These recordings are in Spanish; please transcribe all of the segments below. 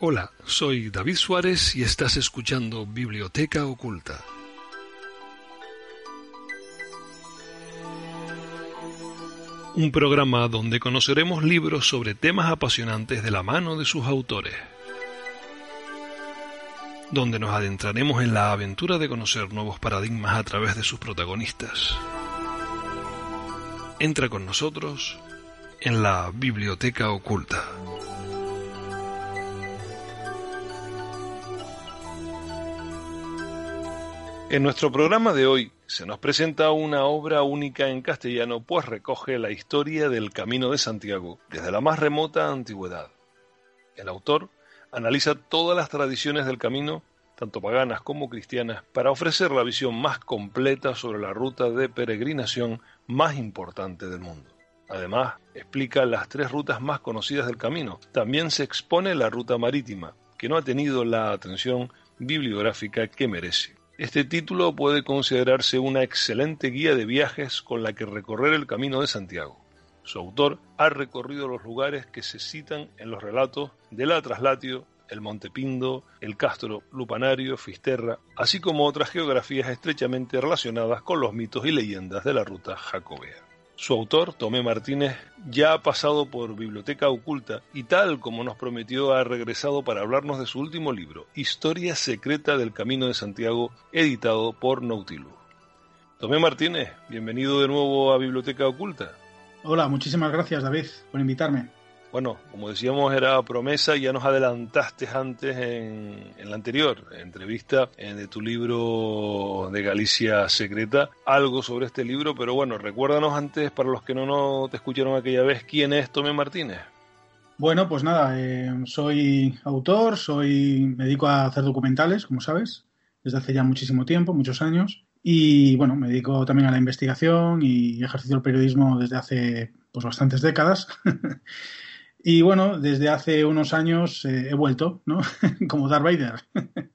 Hola, soy David Suárez y estás escuchando Biblioteca Oculta. Un programa donde conoceremos libros sobre temas apasionantes de la mano de sus autores. Donde nos adentraremos en la aventura de conocer nuevos paradigmas a través de sus protagonistas. Entra con nosotros en la Biblioteca Oculta. En nuestro programa de hoy se nos presenta una obra única en castellano, pues recoge la historia del Camino de Santiago desde la más remota antigüedad. El autor analiza todas las tradiciones del camino, tanto paganas como cristianas, para ofrecer la visión más completa sobre la ruta de peregrinación más importante del mundo. Además, explica las tres rutas más conocidas del camino. También se expone la ruta marítima, que no ha tenido la atención bibliográfica que merece. Este título puede considerarse una excelente guía de viajes con la que recorrer el camino de Santiago. Su autor ha recorrido los lugares que se citan en los relatos de la Traslatio, el Monte Pindo, el Castro, Lupanario, Fisterra, así como otras geografías estrechamente relacionadas con los mitos y leyendas de la ruta jacobea. Su autor, Tomé Martínez, ya ha pasado por Biblioteca Oculta y tal como nos prometió ha regresado para hablarnos de su último libro, Historia Secreta del Camino de Santiago, editado por Nautilus. Tomé Martínez, bienvenido de nuevo a Biblioteca Oculta. Hola, muchísimas gracias David por invitarme. Bueno, como decíamos, era promesa ya nos adelantaste antes en, la anterior entrevista eh, de tu libro de Galicia Secreta, algo sobre este libro, pero bueno, recuérdanos antes, para los que no, no te escucharon aquella vez, ¿quién es Tomé Martínez? Bueno, pues nada, eh, soy autor, soy, me dedico a hacer documentales, como sabes, desde hace ya muchísimo tiempo, muchos años, y bueno, me dedico también a la investigación y ejercicio el periodismo desde hace pues bastantes décadas. Y bueno, desde hace unos años eh, he vuelto, ¿no? Como Darth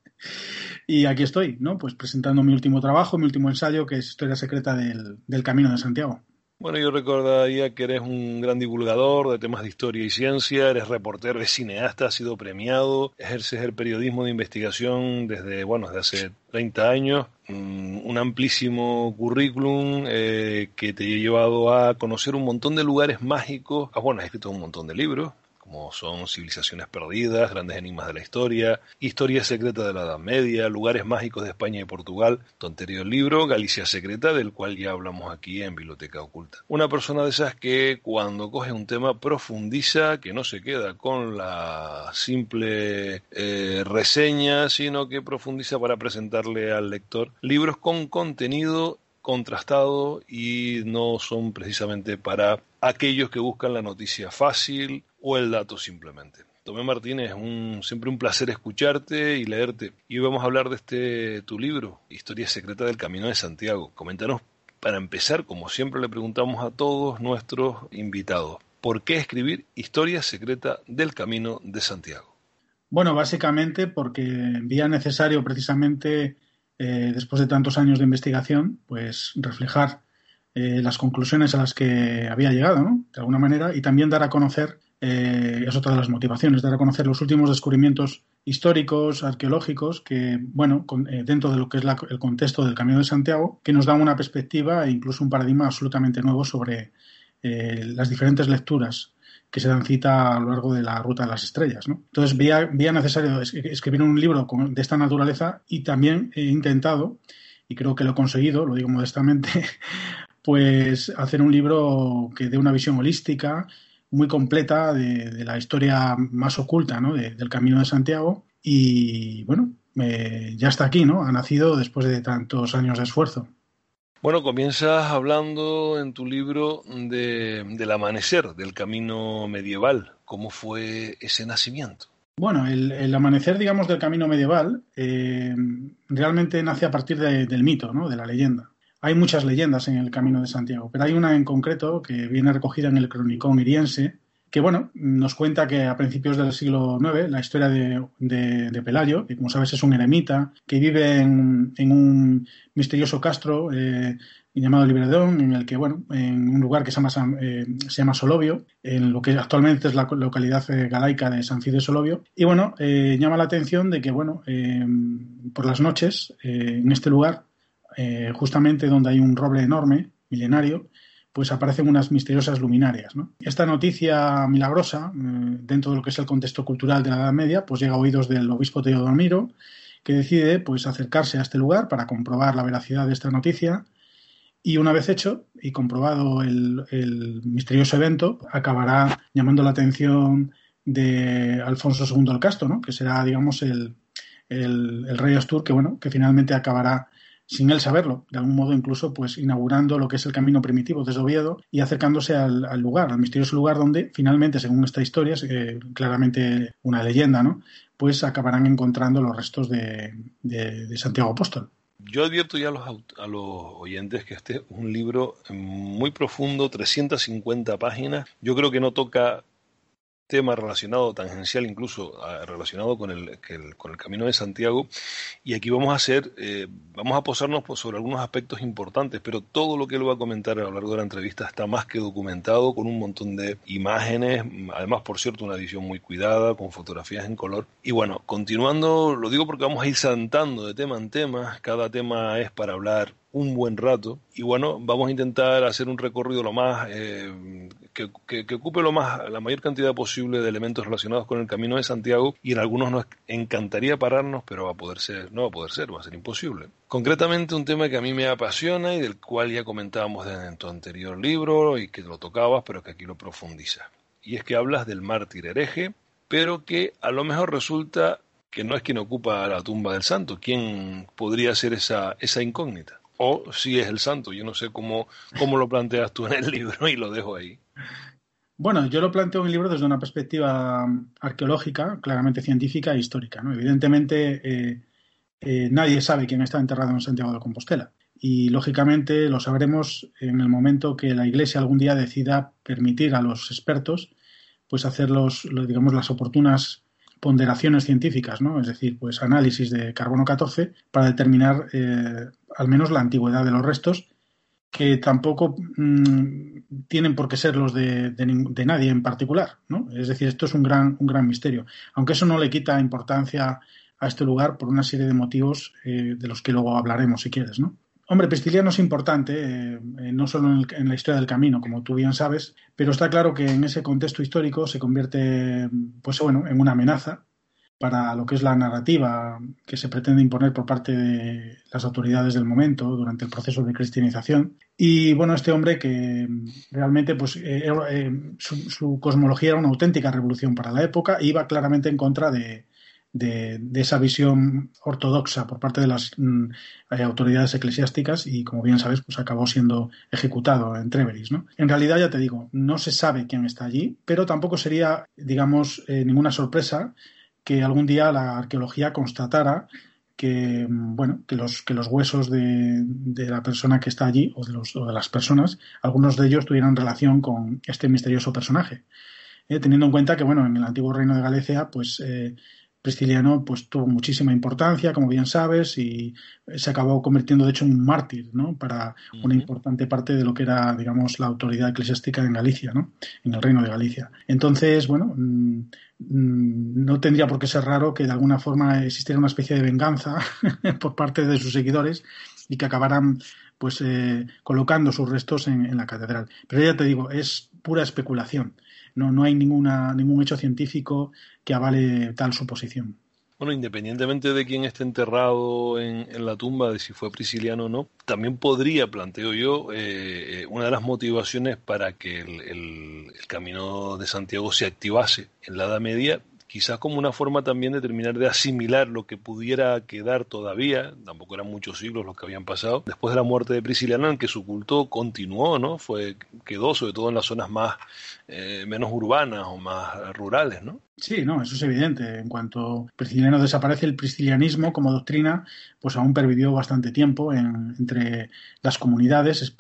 y aquí estoy, ¿no? Pues presentando mi último trabajo, mi último ensayo, que es Historia Secreta del, del Camino de Santiago. Bueno, yo recordaría que eres un gran divulgador de temas de historia y ciencia, eres reportero, eres cineasta, has sido premiado, ejerces el periodismo de investigación desde, bueno, desde hace 30 años, mm, un amplísimo currículum eh, que te ha llevado a conocer un montón de lugares mágicos, ah, bueno, has escrito un montón de libros, como son Civilizaciones Perdidas, Grandes Enigmas de la Historia, Historia Secreta de la Edad Media, Lugares Mágicos de España y Portugal, tu anterior libro, Galicia Secreta, del cual ya hablamos aquí en Biblioteca Oculta. Una persona de esas que cuando coge un tema profundiza, que no se queda con la simple eh, reseña, sino que profundiza para presentarle al lector libros con contenido contrastado y no son precisamente para aquellos que buscan la noticia fácil o el dato simplemente. Tomé Martínez, un, siempre un placer escucharte y leerte. Y hoy vamos a hablar de este tu libro, Historia Secreta del Camino de Santiago. Coméntanos, para empezar, como siempre le preguntamos a todos nuestros invitados, ¿por qué escribir Historia Secreta del Camino de Santiago? Bueno, básicamente porque vía necesario precisamente, eh, después de tantos años de investigación, pues reflejar eh, las conclusiones a las que había llegado, ¿no? De alguna manera, y también dar a conocer eh, es otra de las motivaciones, dar a conocer los últimos descubrimientos históricos, arqueológicos, que, bueno, eh, dentro de lo que es el contexto del Camino de Santiago, que nos dan una perspectiva e incluso un paradigma absolutamente nuevo sobre eh, las diferentes lecturas que se dan cita a lo largo de la ruta de las estrellas. Entonces, veía, necesario escribir un libro de esta naturaleza y también he intentado, y creo que lo he conseguido, lo digo modestamente, pues hacer un libro que dé una visión holística, muy completa de, la historia más oculta ¿no? del Camino de Santiago y bueno, ya está aquí, ¿no? Ha nacido después de tantos años de esfuerzo. Bueno, comienzas hablando en tu libro del amanecer del camino medieval. ¿Cómo fue ese nacimiento? Bueno, el, amanecer, digamos, del camino medieval eh, realmente nace a partir del mito, ¿no? de la leyenda. Hay muchas leyendas en el Camino de Santiago, pero hay una en concreto que viene recogida en el Cronicón Iriense, que bueno, nos cuenta que a principios del siglo IX, la historia de, Pelayo, que como sabes es un eremita, que vive en, un misterioso castro eh, llamado Libredón, en el que, bueno, en un lugar que se llama, eh, se llama Solovio, en lo que actualmente es la localidad eh, galaica de San Cid de Solovio. Y bueno, eh, llama la atención de que, bueno, por las noches, en este lugar, justamente donde hay un roble enorme, milenario, pues aparecen unas misteriosas luminarias. Esta noticia milagrosa, dentro de lo que es el contexto cultural de la Edad Media, pues llega a oídos del obispo Teodomiro, que decide pues acercarse a este lugar para comprobar la veracidad de esta noticia y una vez hecho y comprobado el, misterioso evento, acabará llamando la atención de Alfonso II el Casto, que será, digamos, el, rey Astur, que, bueno, que finalmente acabará sin él saberlo, de algún modo incluso pues inaugurando lo que es el camino primitivo desde Oviedo y acercándose al, lugar, al misterioso lugar donde finalmente, según esta historia, es eh, claramente una leyenda, ¿no? pues acabarán encontrando los restos de Santiago Apóstol. Yo advierto ya a los, a los oyentes que este es un libro muy profundo, 350 páginas. Yo creo que no toca tema relacionado, tangencial incluso, relacionado con el, con el Camino de Santiago. Y aquí vamos a hacer, eh, vamos a posarnos sobre algunos aspectos importantes, pero todo lo que él va a comentar a lo largo de la entrevista está más que documentado, con un montón de imágenes, además, por cierto, una edición muy cuidada, con fotografías en color. Y bueno, continuando, lo digo porque vamos a ir saltando de tema en tema, cada tema es para hablar un buen rato. Y bueno, vamos a intentar hacer un recorrido lo más eh, que, ocupe lo más la mayor cantidad posible de elementos relacionados con el camino de Santiago. Y en algunos nos encantaría pararnos, pero va a poder ser, no va a poder ser, va a ser imposible. Concretamente un tema que a mí me apasiona y del cual ya comentábamos en tu anterior libro y que lo tocabas, pero que aquí lo profundiza. Y es que hablas del mártir hereje, pero que a lo mejor resulta que no es quien ocupa la tumba del santo. ¿Quién podría ser esa, esa incógnita? o si es el santo. Yo no sé cómo, cómo lo planteas tú en el libro y lo dejo ahí. Bueno, yo lo planteo en el libro desde una perspectiva arqueológica, claramente científica e histórica. ¿no? Evidentemente, eh, eh, nadie sabe quién está enterrado en Santiago de Compostela. Y lógicamente lo sabremos en el momento que la Iglesia algún día decida permitir a los expertos pues hacer los, digamos, las oportunas ponderaciones científicas, ¿no? es decir, pues análisis de carbono 14 para determinar eh, al menos la antigüedad de los restos, que tampoco mm, tienen por qué ser los de, nadie en particular. ¿no? Es decir, esto es un gran, un gran misterio, aunque eso no le quita importancia a este lugar por una serie de motivos eh, de los que luego hablaremos si quieres. ¿no? Hombre, Pristiliano es importante, eh, no solo en, en, la historia del camino, como tú bien sabes, pero está claro que en ese contexto histórico se convierte, pues bueno, en una amenaza para lo que es la narrativa que se pretende imponer por parte de las autoridades del momento durante el proceso de cristianización. Y bueno, este hombre que realmente, pues, eh, eh, su, su, cosmología era una auténtica revolución para la época, iba claramente en contra de, de, esa visión ortodoxa por parte de las mm, eh, autoridades eclesiásticas y, como bien sabes, pues acabó siendo ejecutado en Treveris. ¿no? En realidad, ya te digo, no se sabe quién está allí, pero tampoco sería, digamos, eh, ninguna sorpresa que algún día la arqueología constatara que mm, bueno que los que los huesos de, la persona que está allí o de, los, o de las personas algunos de ellos tuvieran relación con este misterioso personaje eh, teniendo en cuenta que bueno en el antiguo reino de Galicia pues Prisciliano pues tuvo muchísima importancia, como bien sabes, y se acabó convirtiendo de hecho en un mártir, ¿no? Para una importante parte de lo que era, digamos, la autoridad eclesiástica en Galicia, ¿no? En el reino de Galicia. Entonces, bueno, mm, no tendría por qué ser raro que de alguna forma existiera una especie de venganza por parte de sus seguidores y que acabaran pues eh, colocando sus restos en, la catedral. Pero ya te digo, es pura especulación. No, no hay ninguna, ningún hecho científico que avale tal suposición. Bueno, independientemente de quién esté enterrado en, la tumba, de si fue prisciliano o no, también podría, planteo yo, eh, eh, una de las motivaciones para que el, camino de Santiago se activase en la Edad Media quizás como una forma también de terminar de asimilar lo que pudiera quedar todavía, tampoco eran muchos siglos los que habían pasado, después de la muerte de Prisciliano, en que su culto continuó, ¿no? Fue, quedó sobre todo en las zonas más, eh, menos urbanas o más rurales, ¿no? Sí, no, eso es evidente. En cuanto Prisciliano desaparece, el priscilianismo como doctrina, pues aún pervivió bastante tiempo entre las comunidades,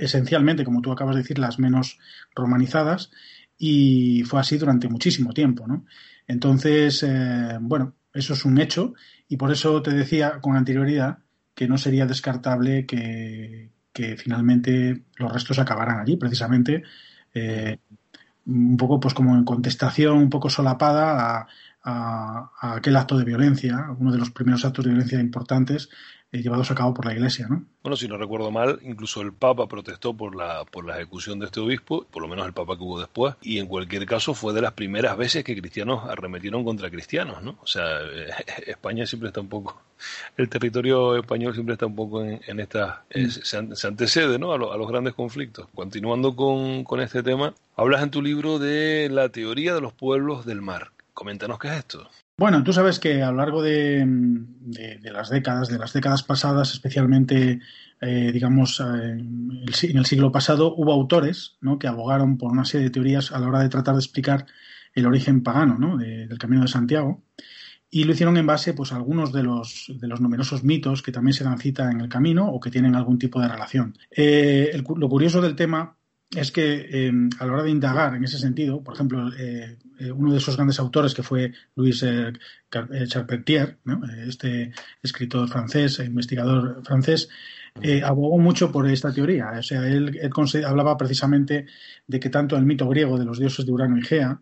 esencialmente, como tú acabas de decir, las menos romanizadas, y fue así durante muchísimo tiempo, ¿no? Entonces, eh, bueno, eso es un hecho y por eso te decía con anterioridad que no sería descartable que, finalmente los restos acabaran allí, precisamente eh, un poco pues como en contestación un poco solapada a, aquel acto de violencia, uno de los primeros actos de violencia importantes eh, llevados a cabo por la Iglesia. ¿no? Bueno, si no recuerdo mal, incluso el Papa protestó por la, por la ejecución de este obispo, por lo menos el Papa que hubo después, y en cualquier caso fue de las primeras veces que cristianos arremetieron contra cristianos, ¿no? O sea, España siempre está un poco, el territorio español siempre está un poco en, en estas, mm. se, antecede, ¿no? A, a, los grandes conflictos. Continuando con, con este tema, hablas en tu libro de la teoría de los pueblos del mar. Coméntanos qué es esto. Bueno, tú sabes que a lo largo de, las décadas, de las décadas pasadas, especialmente, eh, digamos, eh, en el siglo pasado, hubo autores ¿no? que abogaron por una serie de teorías a la hora de tratar de explicar el origen pagano ¿no? del Camino de Santiago. Y lo hicieron en base pues, a algunos de los, de los numerosos mitos que también se dan cita en el camino o que tienen algún tipo de relación. Eh, lo curioso del tema es que em, a la hora de indagar en ese sentido, por ejemplo, eh, eh, uno de esos grandes autores que fue Louis eh, Charpentier, este escritor francés, e investigador francés, abogó mucho por esta teoría. O sea, él, hablaba precisamente de que tanto el mito griego de los dioses de Urano y Gea,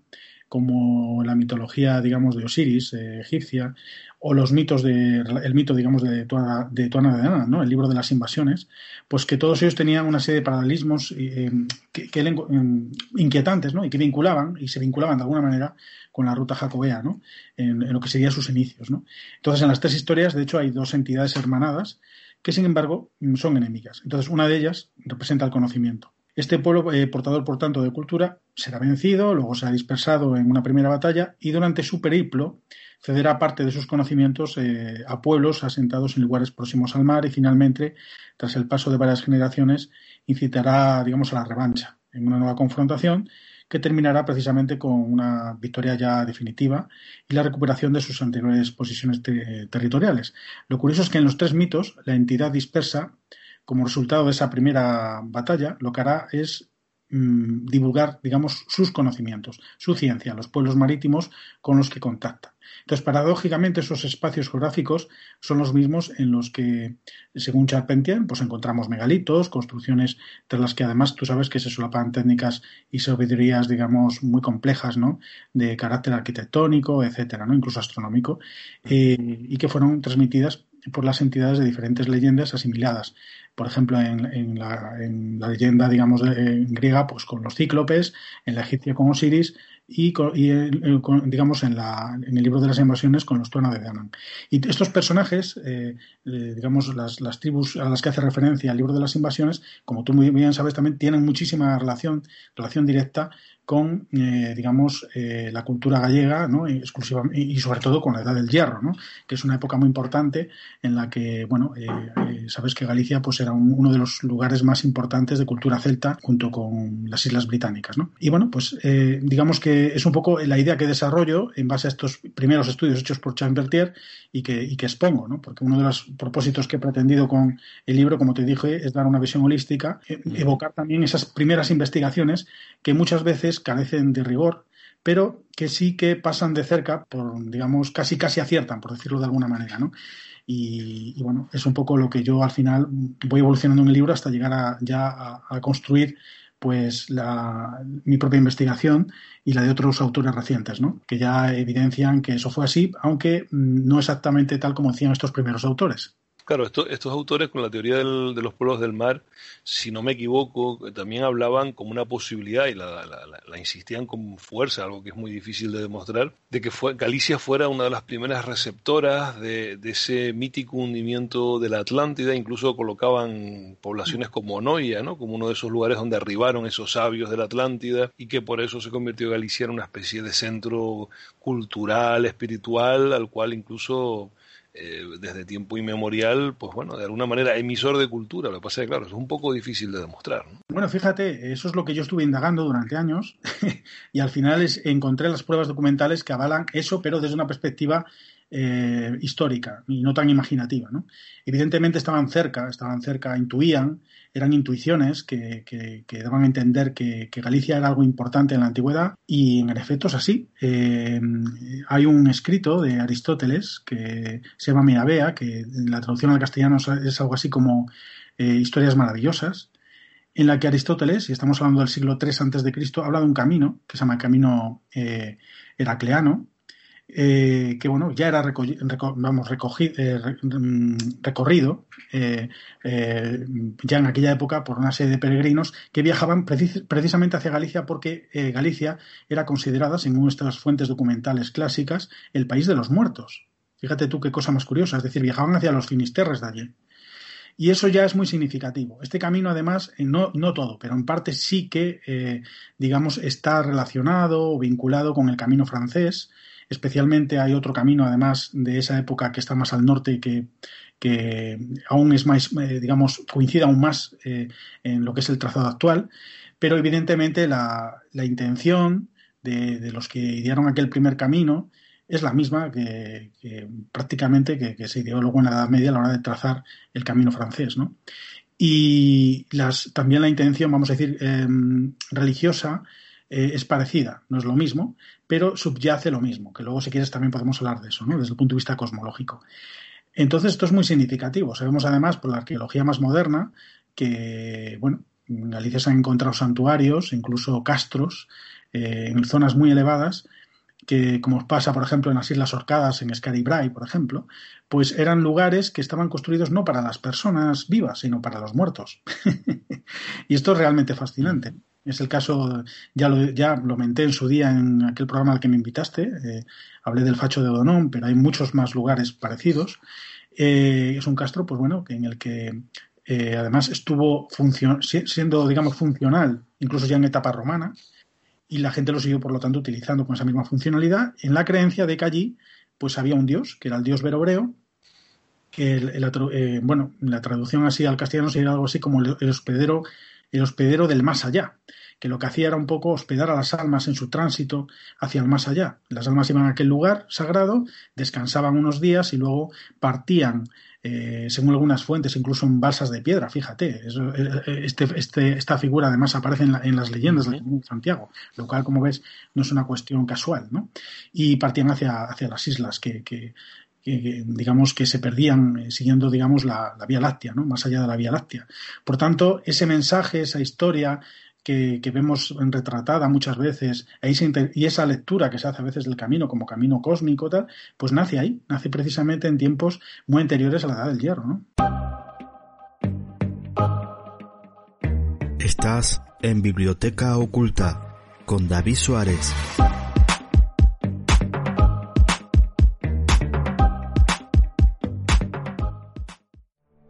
como la mitología, digamos, de Osiris, egipcia, o los mitos de el mito digamos de Tuana de, Tuana de Ana, ¿no? el libro de las invasiones pues que todos ellos tenían una serie de paralelismos eh, que, em, inquietantes ¿no? y que vinculaban y se vinculaban de alguna manera con la ruta jacobea ¿no? en, lo que serían sus inicios ¿no? entonces en las tres historias de hecho hay dos entidades hermanadas que sin embargo son enemigas entonces una de ellas representa el conocimiento este pueblo, eh, portador por tanto de cultura, será vencido, luego será dispersado en una primera batalla y durante su periplo cederá parte de sus conocimientos eh, a pueblos asentados en lugares próximos al mar y finalmente, tras el paso de varias generaciones, incitará, digamos, a la revancha en una nueva confrontación que terminará precisamente con una victoria ya definitiva y la recuperación de sus anteriores posiciones territoriales. Lo curioso es que en los tres mitos, la entidad dispersa, como resultado de esa primera batalla, lo que hará es mm, divulgar, digamos, sus conocimientos, su ciencia, los pueblos marítimos con los que contacta. Entonces, paradójicamente, esos espacios geográficos son los mismos en los que, según Charpentier, pues encontramos megalitos, construcciones tras las que además tú sabes que se solapan técnicas y sabidurías, digamos, muy complejas, ¿no? De carácter arquitectónico, etcétera, ¿no? Incluso astronómico, eh, y que fueron transmitidas por las entidades de diferentes leyendas asimiladas. Por ejemplo, en, la, leyenda, digamos, griega, pues con los cíclopes, en la egipcia con Osiris, y, digamos en, la, en el libro de las invasiones con los Tuana de Danann. Y estos personajes, eh, eh, digamos las, las, tribus a las que hace referencia el libro de las invasiones, como tú muy bien sabes también, tienen muchísima relación, relación directa con, eh, digamos, eh, la cultura gallega, ¿no? Exclusiva, y, sobre todo con la Edad del Hierro, ¿no? Que es una época muy importante en la que, bueno, eh, sabes que Galicia pues era uno de los lugares más importantes de cultura celta junto con las Islas Británicas, ¿no? Y bueno, pues digamos que es un poco la idea que desarrollo en base a estos primeros estudios hechos por Chambertier y que, y que expongo, ¿no? Porque uno de los propósitos que he pretendido con el libro, como te dije, es dar una visión holística, evocar también esas primeras investigaciones que muchas veces carecen de rigor, pero que sí que pasan de cerca, por, digamos, casi casi aciertan, por decirlo de alguna manera, ¿no? Y, bueno, es un poco lo que yo al final voy evolucionando en el libro hasta llegar a, ya a, construir pues la, mi propia investigación y la de otros autores recientes, ¿no? que ya evidencian que eso fue así, aunque no exactamente tal como decían estos primeros autores. Claro, estos autores con la teoría de los pueblos del mar, si no me equivoco, también hablaban como una posibilidad y la, insistían con fuerza, algo que es muy difícil de demostrar, de que fue, Galicia fuera una de las primeras receptoras de, ese mítico hundimiento de la Atlántida, incluso colocaban poblaciones como Noia, ¿no? como uno de esos lugares donde arribaron esos sabios de la Atlántida y que por eso se convirtió Galicia en una especie de centro cultural, espiritual, al cual incluso eh, desde tiempo inmemorial, pues bueno, de alguna manera emisor de cultura. Lo que pasa es que, claro, es un poco difícil de demostrar. Bueno, fíjate, eso es lo que yo estuve indagando durante años y al final encontré las pruebas documentales que avalan eso, pero desde una perspectiva eh, histórica y no tan imaginativa. ¿no? Evidentemente estaban cerca, estaban cerca, intuían, eran intuiciones que, que, daban a entender que, Galicia era algo importante en la antigüedad y en efecto es así. Eh, hay un escrito de Aristóteles que se llama Mirabea, que en la traducción al castellano es algo así como historias maravillosas, en la que Aristóteles, y estamos hablando del siglo III Cristo, habla de un camino que se llama el camino heracleano, eh, que bueno, ya era eh, mm, recorrido eh, ya en aquella época por una serie de peregrinos que viajaban precisamente hacia Galicia porque Galicia era considerada, según nuestras fuentes documentales clásicas, el país de los muertos. Fíjate tú qué cosa más curiosa, es decir, viajaban hacia los finisterres de allí. Y eso ya es muy significativo. Este camino, además, no, no todo, pero en parte sí que, digamos, está relacionado o vinculado con el camino francés, Especialmente hay otro camino, además de esa época que está más al norte, que, que aún es más, eh, digamos, coincide aún más eh, en lo que es el trazado actual. Pero evidentemente la, intención de, los que idearon aquel primer camino es la misma que, prácticamente que, se ideó luego en la Edad Media a la hora de trazar el camino francés, ¿no? Y las, también la intención, vamos a decir, em, religiosa eh, es parecida, no es lo mismo, pero subyace lo mismo, que luego si quieres también podemos hablar de eso, ¿no? desde el punto de vista cosmológico. Entonces esto es muy significativo. Sabemos además por la arqueología más moderna que, bueno, en Galicia se han encontrado santuarios, incluso castros, eh, en zonas muy elevadas, que como pasa, por ejemplo, en las Islas Orcadas, en Scaribray, por ejemplo, pues eran lugares que estaban construidos no para las personas vivas, sino para los muertos. y esto es realmente fascinante. Es el caso, ya lo, ya menté en su día en aquel programa al que me invitaste, eh, hablé del Facho de Odonón, pero hay muchos más lugares parecidos. Eh, es un castro, pues bueno, en el que eh, además estuvo siendo, digamos, funcional, incluso ya en etapa romana, y la gente lo siguió, por lo tanto, utilizando con esa misma funcionalidad, en la creencia de que allí pues había un dios, que era el dios verobreo, que el, bueno, la traducción así al castellano sería algo así como el hospedero el hospedero del más allá, que lo que hacía era un poco hospedar a las almas en su tránsito hacia el más allá. Las almas iban a aquel lugar sagrado, descansaban unos días y luego partían, eh, según algunas fuentes, incluso en balsas de piedra, fíjate. Eh, este, este, esta figura además aparece en, las leyendas de Santiago, lo cual, como ves, no es una cuestión casual, ¿no? Y partían hacia, hacia las islas que, que digamos que se perdían eh, siguiendo digamos la, Vía Láctea, ¿no? más allá de la Vía Láctea. Por tanto, ese mensaje, esa historia que, vemos retratada muchas veces e y esa lectura que se hace a veces del camino como camino cósmico, tal, pues nace ahí, nace precisamente en tiempos muy anteriores a la Edad del Hierro. ¿no? Estás en Biblioteca Oculta con David Suárez.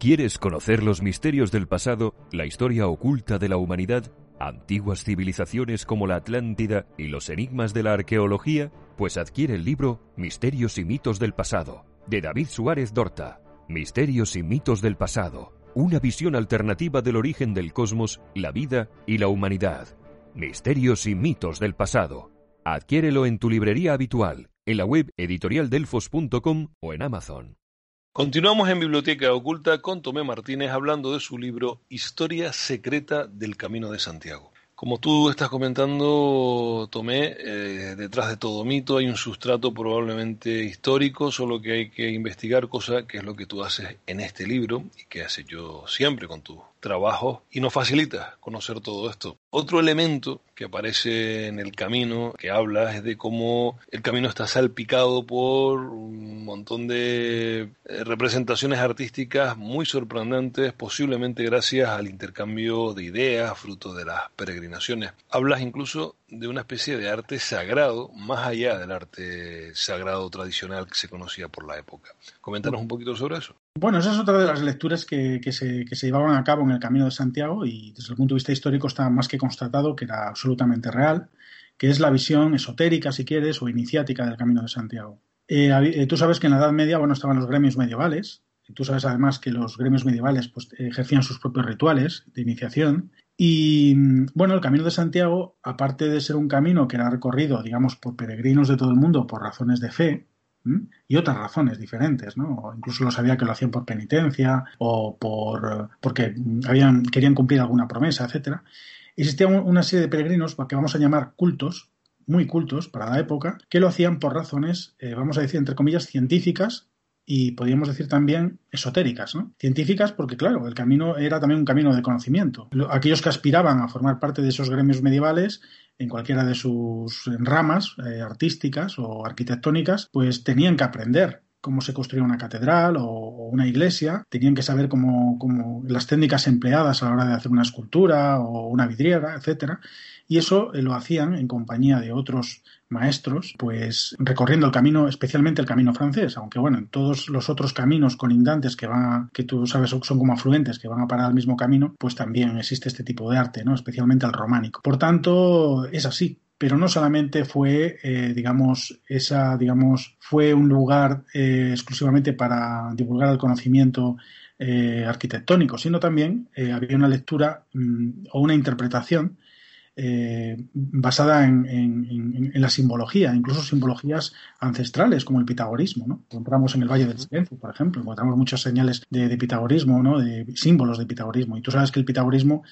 ¿Quieres conocer los misterios del pasado, la historia oculta de la humanidad, antiguas civilizaciones como la Atlántida y los enigmas de la arqueología? Pues adquiere el libro Misterios y mitos del pasado, de David Suárez Dorta. Misterios y mitos del pasado, una visión alternativa del origen del cosmos, la vida y la humanidad. Misterios y mitos del pasado. Adquiérelo en tu librería habitual, en la web editorialdelfos.com o en Amazon. Continuamos en Biblioteca Oculta con Tomé Martínez hablando de su libro Historia Secreta del Camino de Santiago. Como tú estás comentando, Tomé, eh, detrás de todo mito hay un sustrato probablemente histórico, solo que hay que investigar cosa que es lo que tú haces en este libro y que haces yo siempre con tu trabajo y nos facilita conocer todo esto. Otro elemento que aparece en el camino que habla es de cómo el camino está salpicado por un montón de eh, representaciones artísticas muy sorprendentes, posiblemente gracias al intercambio de ideas, fruto de las peregrinaciones. Hablas incluso de una especie de arte sagrado, más allá del arte sagrado tradicional que se conocía por la época. Coméntanos un poquito sobre eso. Bueno, esa es otra de las lecturas que, se, llevaban a cabo en el Camino de Santiago y desde el punto de vista histórico está más que constatado que era absolutamente real, que es la visión esotérica, si quieres, o iniciática del Camino de Santiago. Eh, eh, tú sabes que en la Edad Media, bueno, estaban los gremios medievales, y tú sabes además que los gremios medievales pues, ejercían sus propios rituales de iniciación. Y bueno, el Camino de Santiago, aparte de ser un camino que era recorrido, digamos, por peregrinos de todo el mundo por razones de fe, y otras razones diferentes, ¿no? Incluso lo sabía que lo hacían por penitencia o por porque habían querían cumplir alguna promesa, etcétera. Existía una serie de peregrinos que vamos a llamar cultos, muy cultos para la época, que lo hacían por razones, eh, vamos a decir entre comillas, científicas y podríamos decir también esotéricas, ¿no? Científicas porque, claro, el camino era también un camino de conocimiento. Aquellos que aspiraban a formar parte de esos gremios medievales en cualquiera de sus ramas eh, artísticas o arquitectónicas, pues tenían que aprender cómo se construía una catedral o, una iglesia, tenían que saber cómo, cómo, las técnicas empleadas a la hora de hacer una escultura o una vidriera, etcétera, y eso lo hacían en compañía de otros maestros, pues recorriendo el camino, especialmente el camino francés, aunque bueno, en todos los otros caminos colindantes que van a, que tú sabes son como afluentes, que van a parar al mismo camino, pues también existe este tipo de arte, ¿no? Especialmente el románico. Por tanto, es así pero no solamente fue, eh, digamos, esa, digamos, fue un lugar eh, exclusivamente para divulgar el conocimiento eh, arquitectónico, sino también había una lectura mm, o una interpretación basada en, la simbología, incluso simbologías ancestrales como el pitagorismo. ¿no? Encontramos en el Valle del Silencio, por ejemplo, encontramos muchas señales de, de pitagorismo, ¿no? de símbolos de pitagorismo. Y tú sabes que el pitagorismo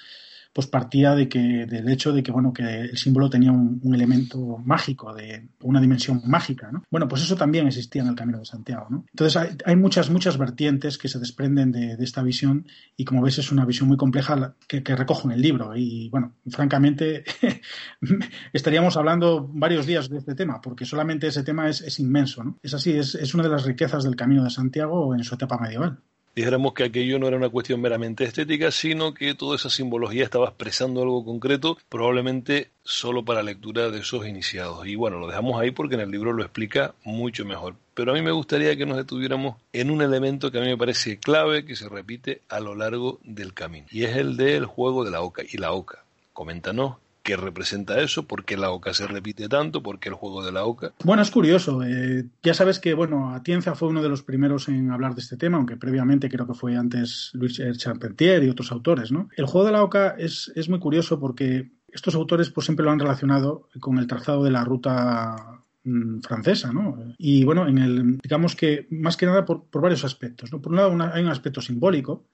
pues partía de que, del hecho de que, bueno, que el símbolo tenía un, elemento mágico, de una dimensión mágica, ¿no? Bueno, pues eso también existía en el Camino de Santiago, ¿no? Entonces hay, muchas, muchas vertientes que se desprenden de, esta visión y como ves es una visión muy compleja que, recojo en el libro y, bueno, francamente estaríamos hablando varios días de este tema porque solamente ese tema es, inmenso, ¿no? Es así, es, es una de las riquezas del Camino de Santiago en su etapa medieval dijéramos que aquello no era una cuestión meramente estética, sino que toda esa simbología estaba expresando algo concreto, probablemente solo para lectura de esos iniciados. Y bueno, lo dejamos ahí porque en el libro lo explica mucho mejor. Pero a mí me gustaría que nos detuviéramos en un elemento que a mí me parece clave, que se repite a lo largo del camino, y es el del juego de la oca y la oca. Coméntanos qué representa eso, por qué la OCA se repite tanto, por qué el juego de la OCA. Bueno, es curioso. Eh, ya sabes que, bueno, Atienza fue uno de los primeros en hablar de este tema, aunque previamente creo que fue antes Luis Charpentier y otros autores, ¿no? El juego de la OCA es, es muy curioso porque estos autores pues siempre lo han relacionado con el trazado de la ruta mm, francesa, ¿no? Y bueno, en el, digamos que más que nada por, varios aspectos, ¿no? Por un lado hay un aspecto simbólico,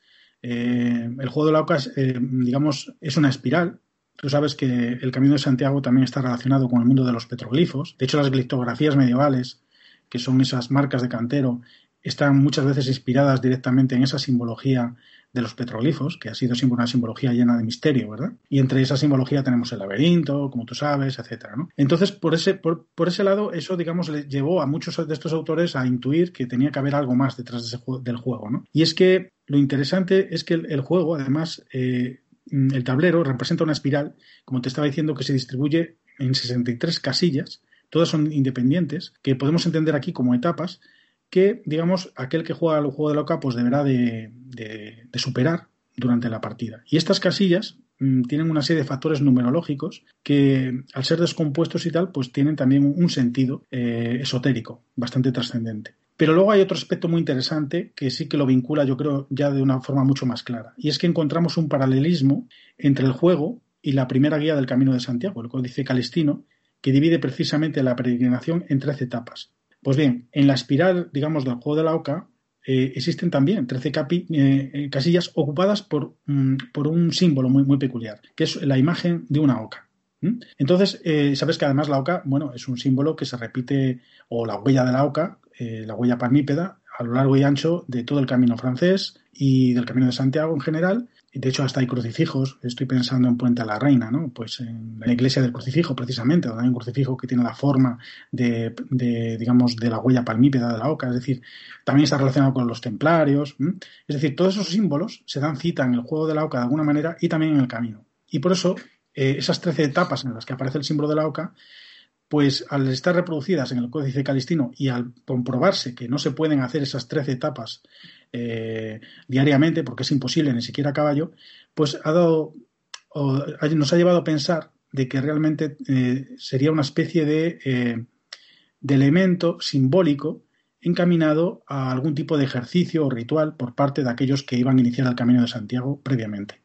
eh, el juego de la OCA, eh, digamos, es una espiral Tú sabes que el Camino de Santiago también está relacionado con el mundo de los petroglifos. De hecho, las glitografías medievales, que son esas marcas de cantero, están muchas veces inspiradas directamente en esa simbología de los petroglifos, que ha sido siempre una simbología llena de misterio, ¿verdad? Y entre esa simbología tenemos el laberinto, como tú sabes, etcétera, ¿no? Entonces, por ese, por, ese lado, eso, digamos, le llevó a muchos de estos autores a intuir que tenía que haber algo más detrás del juego, ¿no? Y es que lo interesante es que el, juego, además, eh, el tablero representa una espiral, como te estaba diciendo, que se distribuye en 63 casillas, todas son independientes, que podemos entender aquí como etapas, que, digamos, aquel que juega el juego de loca pues deberá de, superar durante la partida. Y estas casillas mm, tienen una serie de factores numerológicos que, al ser descompuestos y tal, pues tienen también un sentido eh, esotérico bastante trascendente. Pero luego hay otro aspecto muy interesante que sí que lo vincula, yo creo, ya de una forma mucho más clara. Y es que encontramos un paralelismo entre el juego y la primera guía del Camino de Santiago, el Códice Calistino, que divide precisamente la peregrinación en trece etapas. Pues bien, en la espiral, digamos, del juego de la Oca, eh, existen también trece eh, eh, casillas ocupadas por, mm, por, un símbolo muy peculiar, que es la imagen de una oca. Entonces, sabes que además la oca, bueno, es un símbolo que se repite, o la huella de la oca, eh, la huella palmípeda a lo largo y ancho de todo el camino francés y del camino de Santiago en general. De hecho, hasta hay crucifijos. Estoy pensando en Puente a la Reina, ¿no? Pues en la iglesia del crucifijo, precisamente, donde hay un crucifijo que tiene la forma de, digamos, de la huella palmípeda de la oca. Es decir, también está relacionado con los templarios. Es decir, todos esos símbolos se dan cita en el juego de la oca de alguna manera y también en el camino. Y por eso, eh, esas trece etapas en las que aparece el símbolo de la oca pues al estar reproducidas en el códice calistino y al comprobarse que no se pueden hacer esas 13 etapas eh, diariamente, porque es imposible ni siquiera a caballo, pues ha dado, nos ha llevado a pensar de que realmente eh, sería una especie de, eh, de elemento simbólico encaminado a algún tipo de ejercicio o ritual por parte de aquellos que iban a iniciar el camino de Santiago previamente.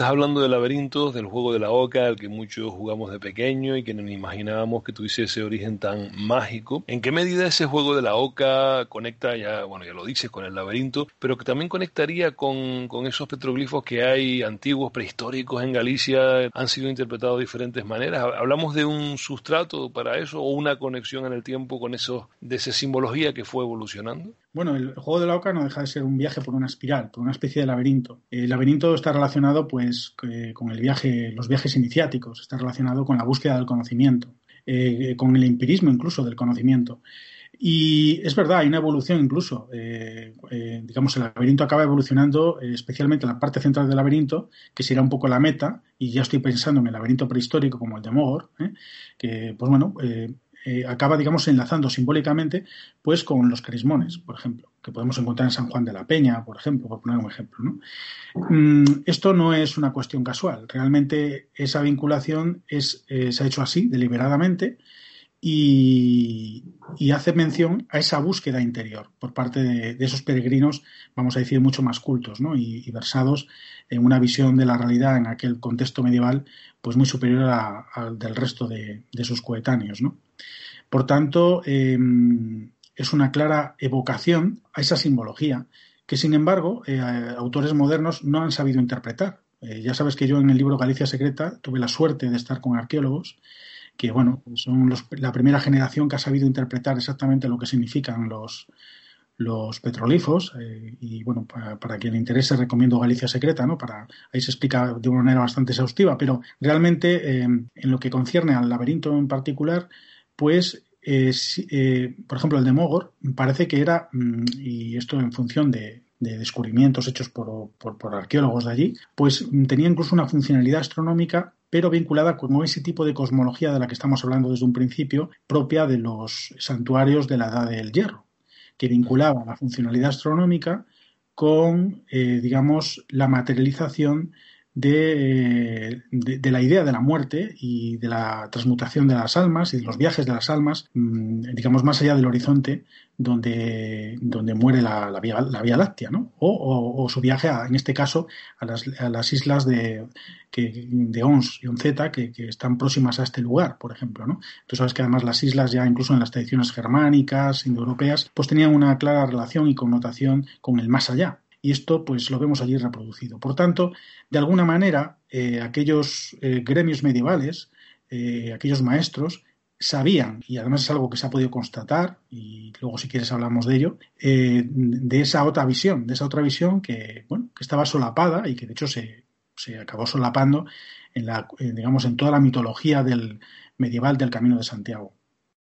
Estás hablando de laberintos, del juego de la oca, al que muchos jugamos de pequeño y que no imaginábamos que tuviese ese origen tan mágico. ¿En qué medida ese juego de la oca conecta, ya, bueno, ya lo dices, con el laberinto, pero que también conectaría con, con esos petroglifos que hay antiguos, prehistóricos en Galicia, han sido interpretados de diferentes maneras? ¿Hablamos de un sustrato para eso o una conexión en el tiempo con eso, de esa simbología que fue evolucionando? Bueno, el juego de la oca no deja de ser un viaje por una espiral, por una especie de laberinto. El laberinto está relacionado, pues, con el viaje, los viajes iniciáticos, está relacionado con la búsqueda del conocimiento, eh, con el empirismo incluso del conocimiento. Y es verdad, hay una evolución incluso. Eh, eh, digamos, el laberinto acaba evolucionando, especialmente la parte central del laberinto, que será un poco la meta, y ya estoy pensando en el laberinto prehistórico como el de Mogor, que, pues bueno, eh, acaba, digamos, enlazando simbólicamente pues con los crismones, por ejemplo, que podemos encontrar en San Juan de la Peña, por ejemplo, por poner un ejemplo. Mm, esto no es una cuestión casual. Realmente esa vinculación es, eh, se ha hecho así, deliberadamente, y, hace mención a esa búsqueda interior por parte de, esos peregrinos, vamos a decir, mucho más cultos ¿no? y, versados en una visión de la realidad en aquel contexto medieval pues muy superior al del resto de, sus coetáneos. ¿no? Por tanto, em, es una clara evocación a esa simbología que, sin embargo, eh, autores modernos no han sabido interpretar. Eh, ya sabes que yo en el libro Galicia Secreta tuve la suerte de estar con arqueólogos que, bueno, son la primera generación que ha sabido interpretar exactamente lo que significan los, los petrolifos eh, y bueno para, quien le interese recomiendo Galicia Secreta no para ahí se explica de una manera bastante exhaustiva pero realmente en lo que concierne al laberinto en particular pues, eh, eh, por ejemplo, el de Mogor parece que era, mm, y esto en función de, descubrimientos hechos por, arqueólogos de allí, pues tenía incluso una funcionalidad astronómica, pero vinculada con ese tipo de cosmología de la que estamos hablando desde un principio, propia de los santuarios de la Edad del Hierro, que vinculaba la funcionalidad astronómica con, eh, digamos, la materialización de, de, la idea de la muerte y de la transmutación de las almas y de los viajes de las almas, mm, digamos, más allá del horizonte donde, donde muere la, la, vía, la, vía, Láctea, ¿no? O, su viaje, en este caso, a las, a las islas de, que, de Ons y Onzeta que, que, están próximas a este lugar, por ejemplo, ¿no? Tú sabes que además las islas ya incluso en las tradiciones germánicas, indoeuropeas, pues tenían una clara relación y connotación con el más allá, y esto pues lo vemos allí reproducido. Por tanto, de alguna manera, eh, aquellos eh, gremios medievales, eh, aquellos maestros, sabían, y además es algo que se ha podido constatar, y luego si quieres hablamos de ello, de esa otra visión, de esa otra visión que, bueno, que estaba solapada y que de hecho se, se acabó solapando en la, digamos, en toda la mitología del medieval del Camino de Santiago.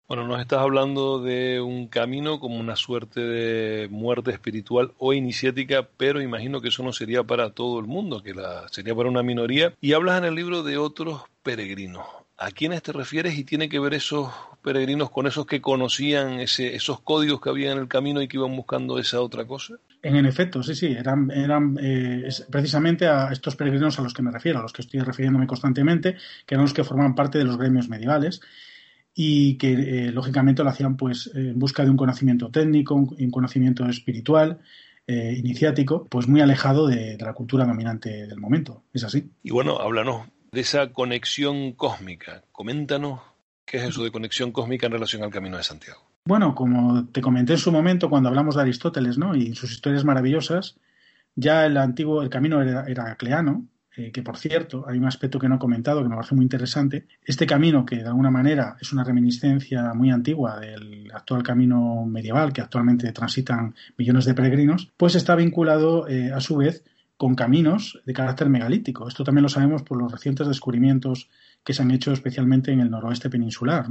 Bueno, nos estás hablando de un camino como una suerte de muerte espiritual o iniciática, pero imagino que eso no sería para todo el mundo, que la, sería para una minoría. Y hablas en el libro de otros peregrinos. ¿A quiénes te refieres y tiene que ver esos peregrinos con esos que conocían esos códigos que había en el camino y que iban buscando esa otra cosa? En efecto, sí, sí, eran, eran eh, precisamente a estos peregrinos a los que me refiero, a los que estoy refiriéndome constantemente, que eran los que forman parte de los gremios medievales y que eh, lógicamente lo hacían pues en busca de un conocimiento técnico, un conocimiento espiritual, eh, iniciático, pues muy alejado de, la cultura dominante del momento. Es así. Y bueno, háblanos de esa conexión cósmica. Coméntanos qué es eso de conexión cósmica en relación al Camino de Santiago. Bueno, como te comenté en su momento cuando hablamos de Aristóteles, ¿no? Y sus historias maravillosas, ya el antiguo, el camino era, heracleano, eh, que por cierto, hay un aspecto que no he comentado que me parece muy interesante. Este camino, que de alguna manera es una reminiscencia muy antigua del actual camino medieval que actualmente transitan millones de peregrinos, pues está vinculado eh, a su vez con caminos de carácter megalítico. Esto también lo sabemos por los recientes descubrimientos que se han hecho especialmente en el noroeste peninsular.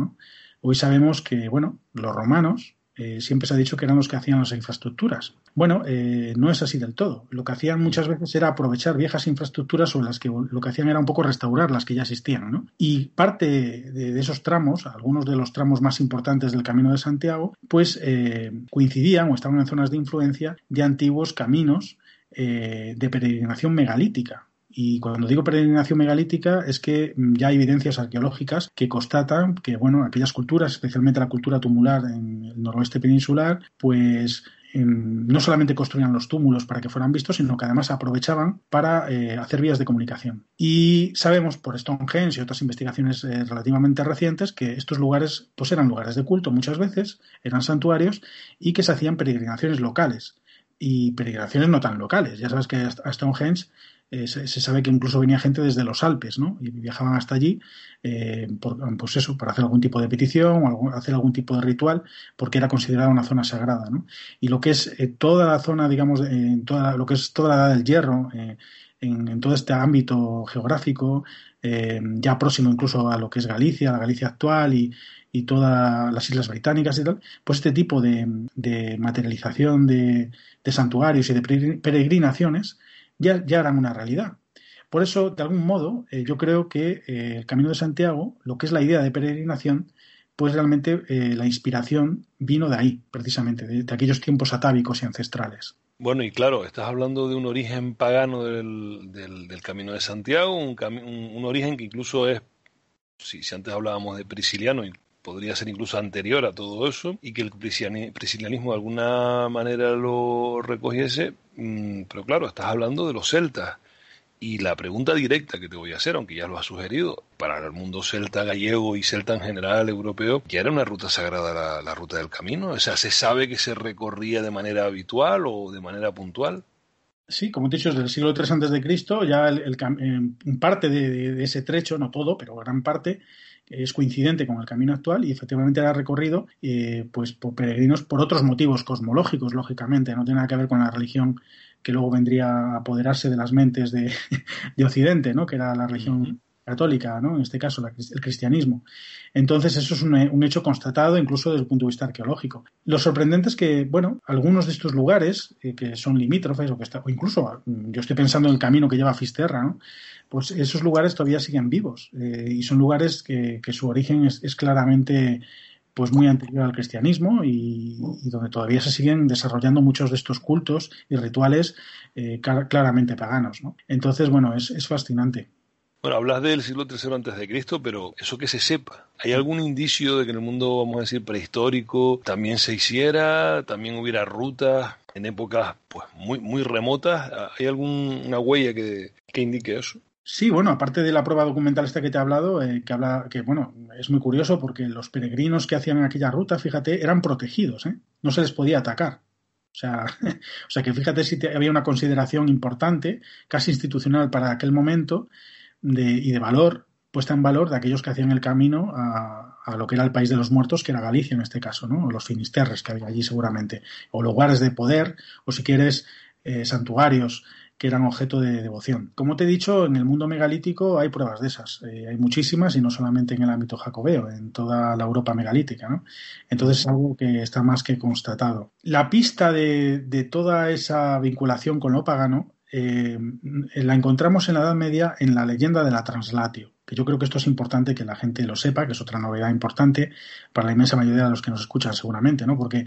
Hoy sabemos que, bueno, los romanos eh, siempre se ha dicho que eran los que hacían las infraestructuras. Bueno, eh, no es así del todo. Lo que hacían muchas veces era aprovechar viejas infraestructuras sobre las que lo que hacían era un poco restaurar las que ya existían. ¿no? Y parte de, esos tramos, algunos de los tramos más importantes del Camino de Santiago, pues eh, coincidían o estaban en zonas de influencia de antiguos caminos de peregrinación megalítica. Y cuando digo peregrinación megalítica es que mm, ya hay evidencias arqueológicas que constatan que, bueno, aquellas culturas, especialmente la cultura tumular en el noroeste peninsular, pues em, no solamente construían los túmulos para que fueran vistos, sino que además aprovechaban para eh, hacer vías de comunicación. Y sabemos por Stonehenge y otras investigaciones eh, relativamente recientes que estos lugares pues eran lugares de culto muchas veces, eran santuarios y que se hacían peregrinaciones locales y peregrinaciones no tan locales. Ya sabes que a Stonehenge eh, se, sabe que incluso venía gente desde los Alpes, ¿no? Y viajaban hasta allí, eh, por, pues eso, para hacer algún tipo de petición o hacer algún tipo de ritual, porque era considerada una zona sagrada, ¿no? Y lo que es eh, toda la zona, digamos, en toda, lo que es toda la edad del hierro, en, todo este ámbito geográfico, ya próximo incluso a lo que es Galicia, la Galicia actual y, y todas las islas británicas y tal, pues este tipo de, materialización de, de santuarios y de peregrinaciones ya, ya eran una realidad. Por eso, de algún modo, eh, yo creo que eh, el Camino de Santiago, lo que es la idea de peregrinación, pues realmente eh, la inspiración vino de ahí, precisamente, de, aquellos tiempos atávicos y ancestrales. Bueno, y claro, estás hablando de un origen pagano del, del, Camino de Santiago, un, un, origen que incluso es, si, si antes hablábamos de prisciliano, podría ser incluso anterior a todo eso, y que el priscilianismo de alguna manera lo recogiese, mm, pero claro, estás hablando de los celtas. Y la pregunta directa que te voy a hacer, aunque ya lo has sugerido, para el mundo celta gallego y celta en general europeo, ¿ya era una ruta sagrada la, ruta del camino? O sea, ¿se sabe que se recorría de manera habitual o de manera puntual? Sí, como te he dicho, desde el siglo III antes de Cristo, ya el, parte de, ese trecho, no todo, pero gran parte, es coincidente con el camino actual y efectivamente era recorrido eh, pues por peregrinos por otros motivos cosmológicos, lógicamente, no tiene nada que ver con la religión que luego vendría a apoderarse de las mentes de, Occidente, ¿no? que era la religión católica, ¿no? en este caso el cristianismo. Entonces eso es un, hecho constatado incluso desde el punto de vista arqueológico. Lo sorprendente es que, bueno, algunos de estos lugares eh, que son limítrofes o que está, o incluso mm, yo estoy pensando en el camino que lleva a Fisterra, ¿no? pues esos lugares todavía siguen vivos eh, y son lugares que, su origen es, claramente pues muy anterior al cristianismo y, donde todavía se siguen desarrollando muchos de estos cultos y rituales eh, claramente paganos. ¿no? Entonces, bueno, es, fascinante. Bueno, hablas del siglo III antes de Cristo, pero eso que se sepa, ¿hay algún indicio de que en el mundo, vamos a decir, prehistórico también se hiciera, también hubiera rutas en épocas pues muy muy remotas? ¿Hay alguna huella que indique eso? Sí, bueno, aparte de la prueba documental esta que te he hablado, eh, que habla, que bueno, es muy curioso porque los peregrinos que hacían aquella ruta, fíjate, eran protegidos, ¿eh? no se les podía atacar. O sea, o sea que fíjate si había una consideración importante, casi institucional para aquel momento, de, y de valor, puesta en valor de aquellos que hacían el camino a, lo que era el país de los muertos, que era Galicia en este caso, ¿no? O los finisterres que había allí seguramente, o lugares de poder, o si quieres, eh, santuarios que eran objeto de devoción. Como te he dicho, en el mundo megalítico hay pruebas de esas, eh, hay muchísimas y no solamente en el ámbito jacobeo, en toda la Europa megalítica. ¿no? Entonces es algo que está más que constatado. La pista de, toda esa vinculación con lo pagano eh, la encontramos en la Edad Media en la leyenda de la Translatio, que yo creo que esto es importante que la gente lo sepa, que es otra novedad importante para la inmensa mayoría de los que nos escuchan seguramente, ¿no? porque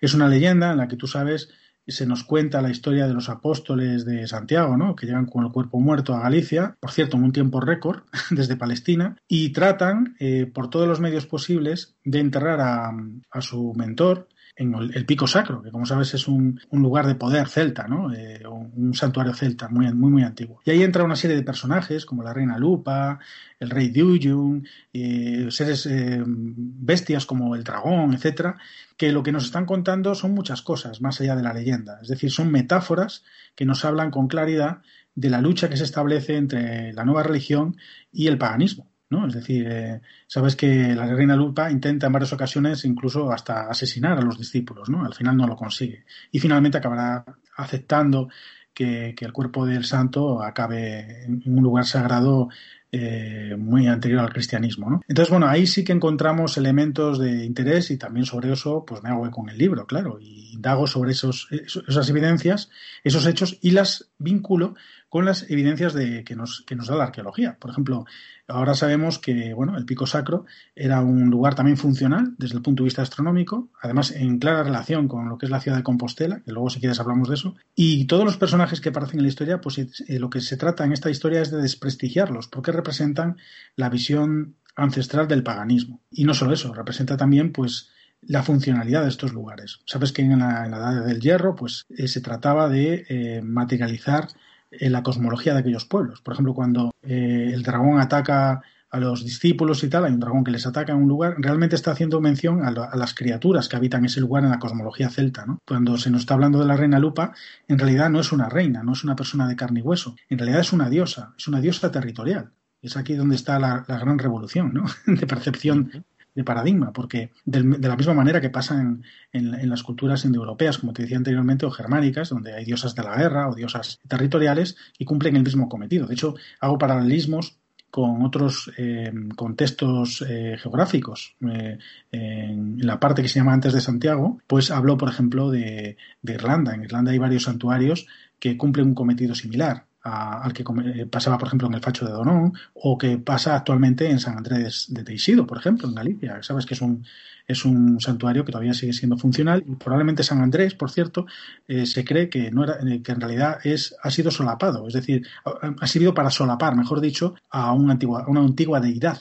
es una leyenda en la que tú sabes se nos cuenta la historia de los apóstoles de Santiago, ¿no? que llegan con el cuerpo muerto a Galicia, por cierto, en un tiempo récord, desde Palestina, y tratan eh, por todos los medios posibles de enterrar a, a su mentor, en el, Pico Sacro, que como sabes es un, lugar de poder celta, ¿no? Eh, un santuario celta muy, muy, muy antiguo. Y ahí entra una serie de personajes como la reina Lupa, el rey Duyun, eh, seres eh, bestias como el dragón, etcétera, que lo que nos están contando son muchas cosas más allá de la leyenda. Es decir, son metáforas que nos hablan con claridad de la lucha que se establece entre la nueva religión y el paganismo. Es decir, eh, sabes que la reina Lupa intenta en varias ocasiones incluso hasta asesinar a los discípulos, ¿no? Al final no lo consigue. Y finalmente acabará aceptando que, el cuerpo del santo acabe en un lugar sagrado eh, muy anterior al cristianismo. ¿no? Entonces, bueno, ahí sí que encontramos elementos de interés y también sobre eso pues me hago con el libro, claro, y indago sobre esos, esas evidencias, esos hechos y las vinculo con las evidencias de, que, nos, que nos da la arqueología. Por ejemplo, ahora sabemos que bueno, el Pico Sacro era un lugar también funcional desde el punto de vista astronómico, además en clara relación con lo que es la ciudad de Compostela, que luego si quieres hablamos de eso. Y todos los personajes que aparecen en la historia, pues eh, lo que se trata en esta historia es de desprestigiarlos, porque representan la visión ancestral del paganismo. Y no solo eso, representa también pues la funcionalidad de estos lugares. Sabes que en la, Edad del Hierro pues eh, se trataba de eh, materializar en la cosmología de aquellos pueblos. Por ejemplo, cuando eh, el dragón ataca a los discípulos y tal, hay un dragón que les ataca en un lugar, realmente está haciendo mención a, las criaturas que habitan ese lugar en la cosmología celta. ¿no? Cuando se nos está hablando de la reina Lupa, en realidad no es una reina, no es una persona de carne y hueso, en realidad es una diosa, es una diosa territorial. Es aquí donde está la, gran revolución ¿no? de percepción de paradigma, porque de, la misma manera que pasa en, en, las culturas indoeuropeas, como te decía anteriormente, o germánicas, donde hay diosas de la guerra o diosas territoriales y cumplen el mismo cometido. De hecho, hago paralelismos con otros eh, contextos eh, geográficos. Eh, en la parte que se llama antes de Santiago, pues hablo, por ejemplo, de, de Irlanda. En Irlanda hay varios santuarios que cumplen un cometido similar al que eh, pasaba, por ejemplo, en el Facho de Donón o que pasa actualmente en San Andrés de Teixido, por ejemplo, en Galicia. Sabes que es un, es un santuario que todavía sigue siendo funcional y probablemente San Andrés, por cierto, eh, se cree que, no era, eh, que en realidad es, ha sido solapado, es decir, ha, servido para solapar, mejor dicho, a una antigua, a una antigua deidad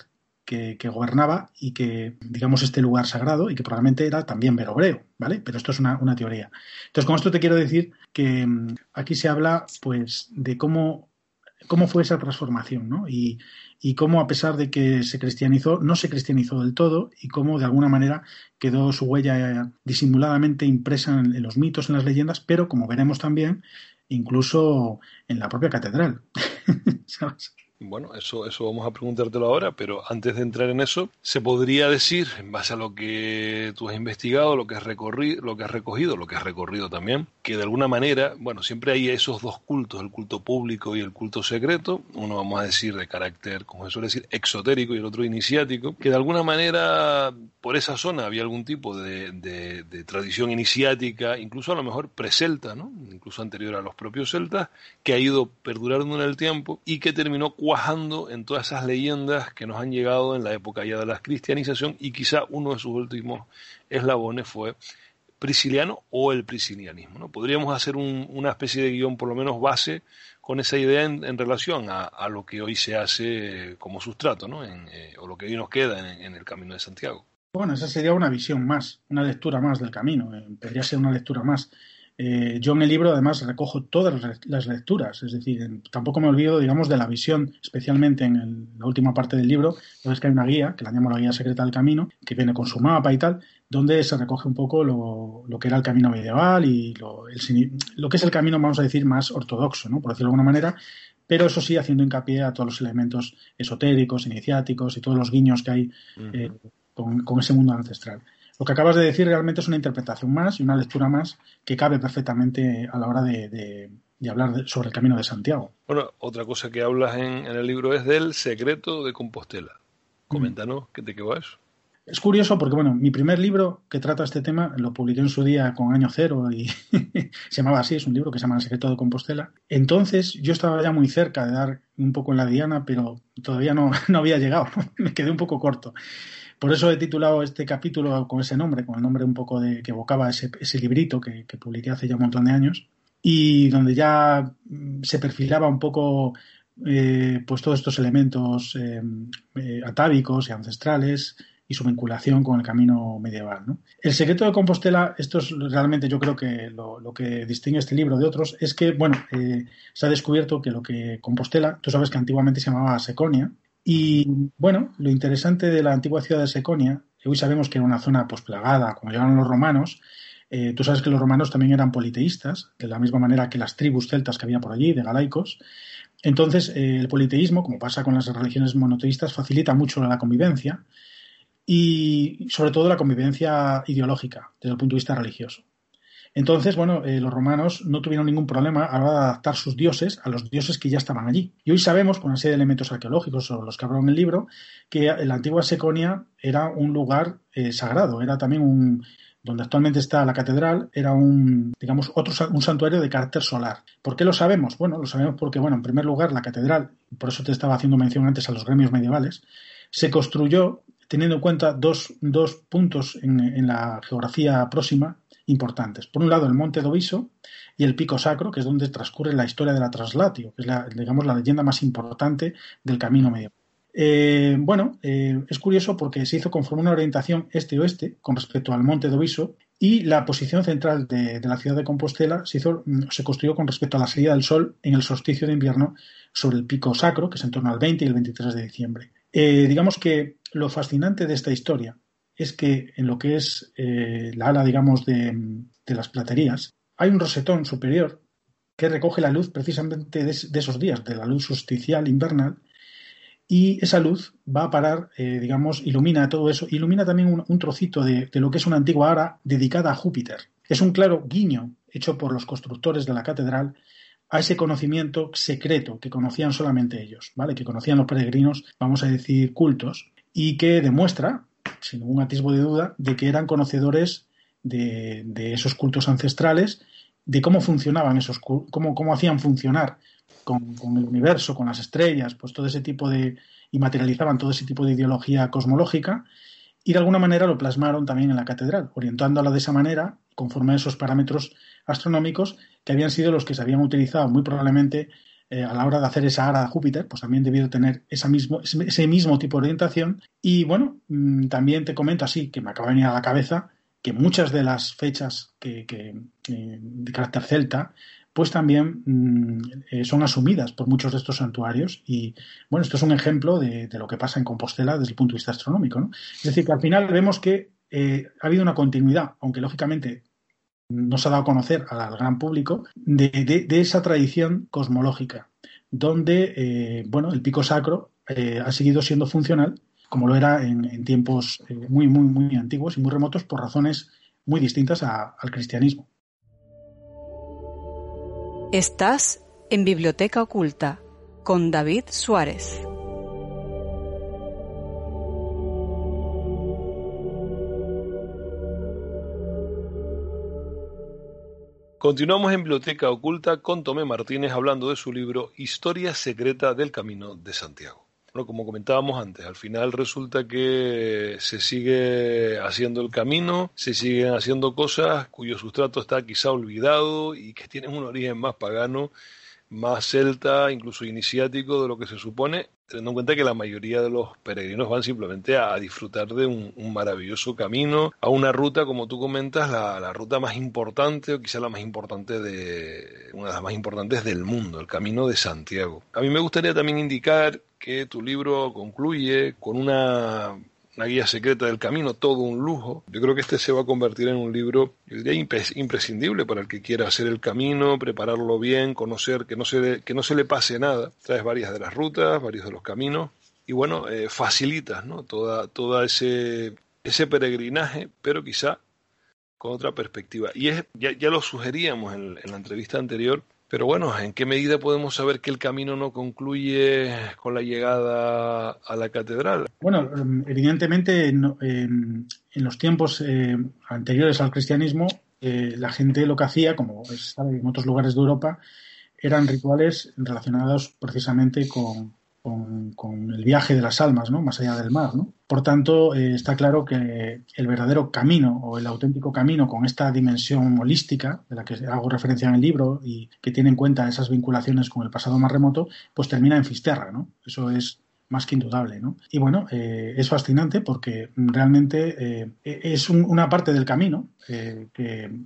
que, gobernaba y que, digamos, este lugar sagrado y que probablemente era también verobreo, ¿vale? Pero esto es una, teoría. Entonces, con esto te quiero decir que mm, aquí se habla, pues, de cómo, cómo fue esa transformación, ¿no? Y, y cómo, a pesar de que se cristianizó, no se cristianizó del todo y cómo, de alguna manera, quedó su huella disimuladamente impresa en, en los mitos, en las leyendas, pero, como veremos también, incluso en la propia catedral. ¿Sabes? Bueno, eso, eso vamos a preguntártelo ahora, pero antes de entrar en eso, se podría decir, en base a lo que tú has investigado, lo que has recorrido, lo que has recogido, lo que has recorrido también, que de alguna manera, bueno, siempre hay esos dos cultos, el culto público y el culto secreto, uno vamos a decir de carácter, como se suele decir, exotérico y el otro iniciático, que de alguna manera por esa zona había algún tipo de, tradición iniciática, incluso a lo mejor precelta, ¿no? incluso anterior a los propios celtas, que ha ido perdurando en el tiempo y que terminó cuajando en todas esas leyendas que nos han llegado en la época ya de la cristianización y quizá uno de sus últimos eslabones fue prisciliano o el priscilianismo. ¿no? Podríamos hacer una especie de guion por lo menos base con esa idea en, relación a, lo que hoy se hace como sustrato, ¿no? Eh, o lo que hoy nos queda en, el Camino de Santiago. Bueno, esa sería una visión más, una lectura más del camino, eh, podría ser una lectura más. Eh, yo en el libro además recojo todas las lecturas, es decir, tampoco me olvido, digamos, de la visión, especialmente en la última parte del libro, es que hay una guía, que la llamo la guía secreta del camino, que viene con su mapa y tal, donde se recoge un poco lo, que era el camino medieval y lo, que es el camino, vamos a decir, más ortodoxo, ¿no? por decirlo de alguna manera, pero eso sí haciendo hincapié a todos los elementos esotéricos, iniciáticos y todos los guiños que hay eh, con ese mundo ancestral. Lo que acabas de decir realmente es una interpretación más y una lectura más que cabe perfectamente a la hora de, hablar sobre el camino de Santiago. Bueno, otra cosa que hablas en, el libro es del secreto de Compostela. Coméntanos, ¿qué te quedó eso? Es curioso porque, bueno, mi primer libro que trata este tema lo publiqué en su día con año cero y se llamaba así, es un libro que se llama El secreto de Compostela. Entonces yo estaba ya muy cerca de dar un poco en la diana, pero todavía no, no había llegado, me quedé un poco corto. Por eso he titulado este capítulo con ese nombre, con el nombre un poco de que evocaba ese, ese librito que, publiqué hace ya un montón de años y donde ya mm, se perfilaba un poco eh, pues todos estos elementos eh, eh, atávicos y ancestrales y su vinculación con el camino medieval. El secreto de Compostela, esto es realmente yo creo que lo, que distingue este libro de otros, es que, bueno, se ha descubierto que lo que Compostela, tú sabes que antiguamente se llamaba Seconia, y bueno, lo interesante de la antigua ciudad de Seconia, hoy sabemos que era una zona pues plagada, como llegaron los romanos, eh, tú sabes que los romanos también eran politeístas, de la misma manera que las tribus celtas que había por allí, de galaicos. Entonces, eh, el politeísmo, como pasa con las religiones monoteístas, facilita mucho la convivencia y sobre todo la convivencia ideológica desde el punto de vista religioso. Entonces, bueno, eh, los romanos no tuvieron ningún problema a la hora de adaptar sus dioses a los dioses que ya estaban allí. Y hoy sabemos, con una serie de elementos arqueológicos sobre los que hablo en el libro, que la antigua Seconia era un lugar eh, sagrado, era también un, donde actualmente está la catedral, era un, digamos, otro, un santuario de carácter solar. ¿Por qué lo sabemos? Bueno, lo sabemos porque, bueno, en primer lugar, la catedral, por eso te estaba haciendo mención antes a los gremios medievales, se construyó teniendo en cuenta dos, dos puntos en, la geografía próxima importantes. Por un lado, el Monte Doviso y el Pico Sacro, que es donde transcurre la historia de la Traslatio, que es la, digamos, la leyenda más importante del camino medio. Eh, bueno, eh, es curioso porque se hizo conforme una orientación este-oeste con respecto al Monte Doviso y la posición central de, la ciudad de Compostela se, hizo, se construyó con respecto a la salida del sol en el solsticio de invierno sobre el Pico Sacro, que es en torno al 20 y el 23 de diciembre. Eh, digamos que lo fascinante de esta historia es que en lo que es eh, la ala, digamos, de, de, las platerías, hay un rosetón superior que recoge la luz precisamente de, esos días, de la luz solsticial invernal, y esa luz va a parar, eh, digamos, ilumina todo eso, ilumina también un, un trocito de, de, lo que es una antigua ara dedicada a Júpiter. Es un claro guiño hecho por los constructores de la catedral a ese conocimiento secreto que conocían solamente ellos, ¿vale? Que conocían los peregrinos, vamos a decir, cultos, y que demuestra, sin ningún atisbo de duda, de que eran conocedores de, esos cultos ancestrales, de cómo funcionaban esos, cómo, cómo hacían funcionar con, con, el universo, con las estrellas, pues todo ese tipo de. y materializaban todo ese tipo de ideología cosmológica y de alguna manera lo plasmaron también en la catedral, orientándola de esa manera, conforme a esos parámetros astronómicos que habían sido los que se habían utilizado muy probablemente eh, a la hora de hacer esa ara de Júpiter, pues también debió tener mismo, ese mismo tipo de orientación. Y bueno, mmm, también te comento así, que me acaba de venir a la cabeza, que muchas de las fechas que, de carácter celta pues también mmm, eh, son asumidas por muchos de estos santuarios y bueno, esto es un ejemplo de, lo que pasa en Compostela desde el punto de vista astronómico. Es decir, que al final vemos que eh, ha habido una continuidad, aunque lógicamente no se ha dado a conocer al gran público, de, esa tradición cosmológica, donde eh, bueno, el pico sacro eh, ha seguido siendo funcional, como lo era en, tiempos eh, muy, muy, muy antiguos y muy remotos, por razones muy distintas al cristianismo. Estás en Biblioteca Oculta con David Suárez. Continuamos en Biblioteca Oculta con Tomé Martínez hablando de su libro Historia Secreta del Camino de Santiago. Bueno, como comentábamos antes, al final resulta que se sigue haciendo el camino, se siguen haciendo cosas cuyo sustrato está quizá olvidado y que tienen un origen más pagano, más celta, incluso iniciático de lo que se supone, teniendo en cuenta que la mayoría de los peregrinos van simplemente a, disfrutar de un, un, maravilloso camino, a una ruta, como tú comentas, la, la, ruta más importante o quizá la más importante de, una de las más importantes del mundo, el Camino de Santiago. A mí me gustaría también indicar que tu libro concluye con una una guía secreta del camino, todo un lujo. Yo creo que este se va a convertir en un libro, yo diría, imprescindible para el que quiera hacer el camino, prepararlo bien, conocer, que no se, que no se le pase nada. Traes varias de las rutas, varios de los caminos y bueno, eh, facilitas ¿no? toda, toda ese, ese peregrinaje, pero quizá con otra perspectiva. Y es, ya, ya lo sugeríamos en la entrevista anterior, pero bueno, ¿en qué medida podemos saber que el camino no concluye con la llegada a la catedral? Bueno, evidentemente en, en, en los tiempos eh, anteriores al cristianismo, eh, la gente lo que hacía, como se sabe en otros lugares de Europa, eran rituales relacionados precisamente con, con, con, el viaje de las almas, ¿no? Más allá del mar, ¿no? Por tanto, eh, está claro que el verdadero camino o el auténtico camino con esta dimensión holística, de la que hago referencia en el libro y que tiene en cuenta esas vinculaciones con el pasado más remoto, pues termina en Fisterra, ¿no? Eso es más que indudable, ¿no? Y bueno, eh, es fascinante porque realmente eh, es un, una parte del camino que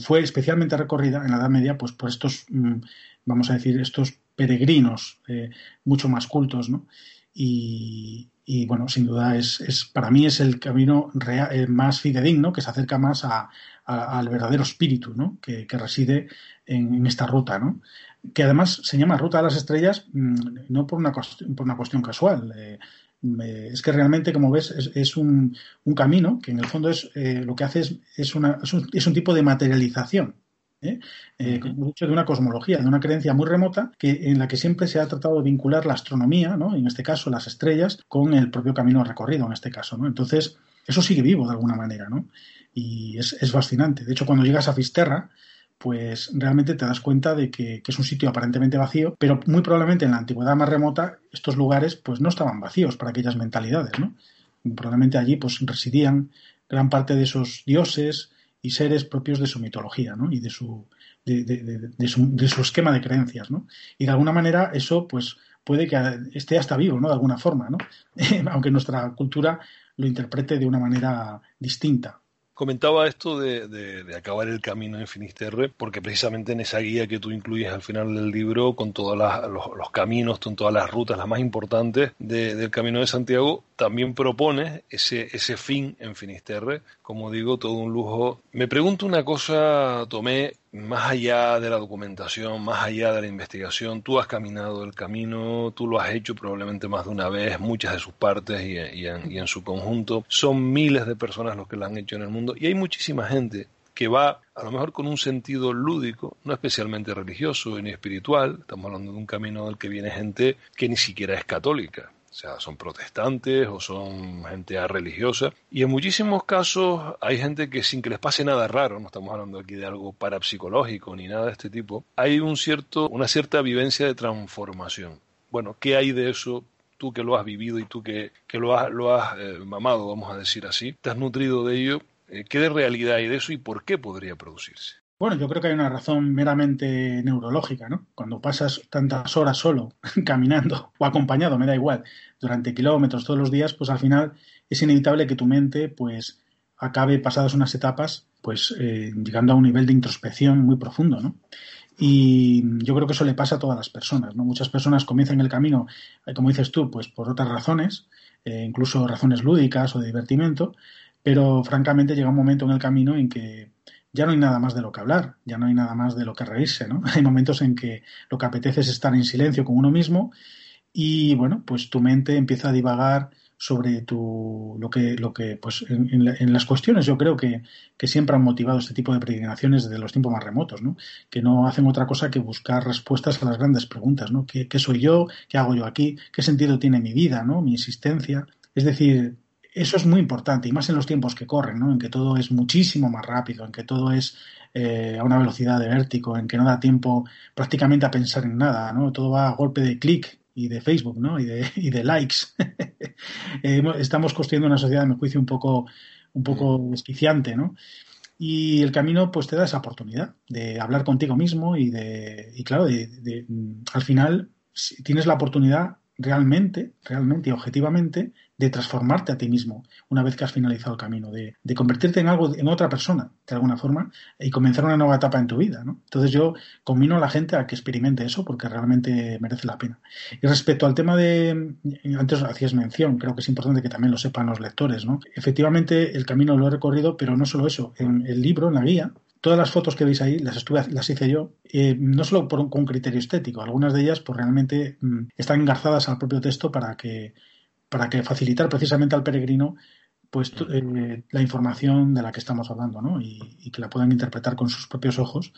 fue especialmente recorrida en la Edad Media, pues por estos, mm, vamos a decir, estos peregrinos mucho más cultos, ¿no? Y, y, bueno, sin duda es, es, para mí es el camino eh, más fidedigno que se acerca más a, al verdadero espíritu, ¿no? Que, reside en, esta ruta, ¿no? Que además se llama Ruta de las Estrellas mmm, no por una, por una cuestión casual. Eh, es que realmente, como ves, es, un, un, camino que en el fondo es eh, lo que hace es, es, una, un, es un tipo de materialización ¿eh? Eh, de una cosmología, de una creencia muy remota que, en la que siempre se ha tratado de vincular la astronomía, ¿no? en este caso las estrellas, con el propio camino recorrido, en este caso. ¿no? Entonces, eso sigue vivo de alguna manera, ¿no? Y es, es fascinante. De hecho, cuando llegas a Fisterra, pues realmente te das cuenta de que, que, es un sitio aparentemente vacío, pero muy probablemente en la antigüedad más remota estos lugares pues no estaban vacíos para aquellas mentalidades, ¿no? Probablemente allí pues residían gran parte de esos dioses, y seres propios de su mitología ¿no? y de su, de, su, de su esquema de creencias. ¿no? Y de alguna manera eso pues puede que esté hasta vivo, ¿no? De alguna forma, ¿no? Aunque nuestra cultura lo interprete de una manera distinta. Comentaba esto de, acabar el camino en Finisterre, porque precisamente en esa guía que tú incluyes al final del libro, con todos los, caminos, con todas las rutas, las más importantes del Camino de Santiago, también propone ese, ese fin en Finisterre. Como digo, todo un lujo. Me pregunto una cosa, Tomé, más allá de la documentación, más allá de la investigación, tú has caminado el camino, tú lo has hecho probablemente más de una vez, muchas de sus partes y, en, y, en, su conjunto. Son miles de personas los que lo han hecho en el mundo y hay muchísima gente que va a lo mejor con un sentido lúdico, no especialmente religioso ni espiritual. Estamos hablando de un camino del que viene gente que ni siquiera es católica o sea, son protestantes o son gente religiosa. Y en muchísimos casos hay gente que sin que les pase nada raro, no estamos hablando aquí de algo parapsicológico ni nada de este tipo, hay un cierto, una cierta vivencia de transformación. Bueno, ¿qué hay de eso? Tú que lo has vivido y tú que, lo has, lo has eh, mamado, vamos a decir así, te has nutrido de ello, eh, ¿qué de realidad hay de eso y por qué podría producirse? Bueno, yo creo que hay una razón meramente neurológica, ¿no? Cuando pasas tantas horas solo, caminando o acompañado, me da igual, durante kilómetros todos los días, pues al final es inevitable que tu mente, pues, acabe pasadas unas etapas, pues, eh, llegando a un nivel de introspección muy profundo, ¿no? Y yo creo que eso le pasa a todas las personas, ¿no? Muchas personas comienzan el camino, eh, como dices tú, pues por otras razones, eh, incluso razones lúdicas o de divertimento, pero francamente llega un momento en el camino en que ya no hay nada más de lo que hablar, ya no hay nada más de lo que reírse, ¿no? Hay momentos en que lo que apetece es estar en silencio con uno mismo y, bueno, pues tu mente empieza a divagar sobre tu, lo que, lo que pues en, las cuestiones yo creo que, que, siempre han motivado este tipo de peregrinaciones desde los tiempos más remotos, ¿no? Que no hacen otra cosa que buscar respuestas a las grandes preguntas, ¿no? ¿Qué, qué soy yo? ¿Qué hago yo aquí? ¿Qué sentido tiene mi vida, ¿no? Mi existencia. Es decir, eso es muy importante, y más en los tiempos que corren, ¿no? en que todo es muchísimo más rápido, en que todo es eh, a una velocidad de vértigo, en que no da tiempo prácticamente a pensar en nada, ¿no? todo va a golpe de clic y de Facebook ¿no? y, de, y de likes. Eh, estamos construyendo una sociedad, a mi juicio, un poco, un poco desquiciante, ¿no? Y el camino pues te da esa oportunidad de hablar contigo mismo y de, y claro, de, al final si tienes la oportunidad realmente, realmente y objetivamente de transformarte a ti mismo una vez que has finalizado el camino, de, convertirte en algo, en otra persona, de alguna forma, y comenzar una nueva etapa en tu vida. ¿no? Entonces yo combino a la gente a que experimente eso porque realmente merece la pena. Y respecto al tema de, antes hacías mención, creo que es importante que también lo sepan los lectores, ¿no? Efectivamente el camino lo he recorrido, pero no solo eso, en el libro, en la guía, todas las fotos que veis ahí las estuve las hice yo eh, no solo por un, con criterio estético algunas de ellas pues realmente mm, están engarzadas al propio texto para que para que facilitar precisamente al peregrino pues eh, la información de la que estamos hablando, ¿no? Y, que la puedan interpretar con sus propios ojos.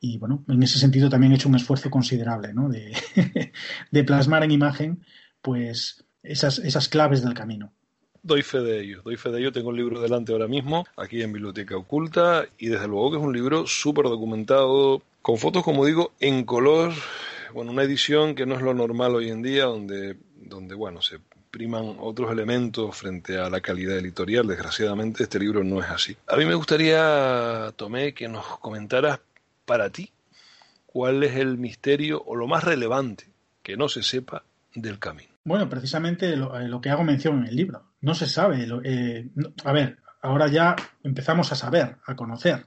Y bueno, en ese sentido también he hecho un esfuerzo considerable, ¿no? De, de plasmar en imagen, pues, esas, esas claves del camino. Doy fe de ello, doy fe de ello. Tengo el libro delante ahora mismo, aquí en Biblioteca Oculta, y desde luego que es un libro súper documentado, con fotos, como digo, en color. Bueno, una edición que no es lo normal hoy en día, donde, donde bueno, se priman otros elementos frente a la calidad editorial. Desgraciadamente este libro no es así. A mí me gustaría, Tomé, que nos comentaras para ti cuál es el misterio o lo más relevante que no se sepa del camino. Bueno, precisamente lo, eh, que hago mención en el libro. No se sabe. Eh, a ver, ahora ya empezamos a saber, a conocer,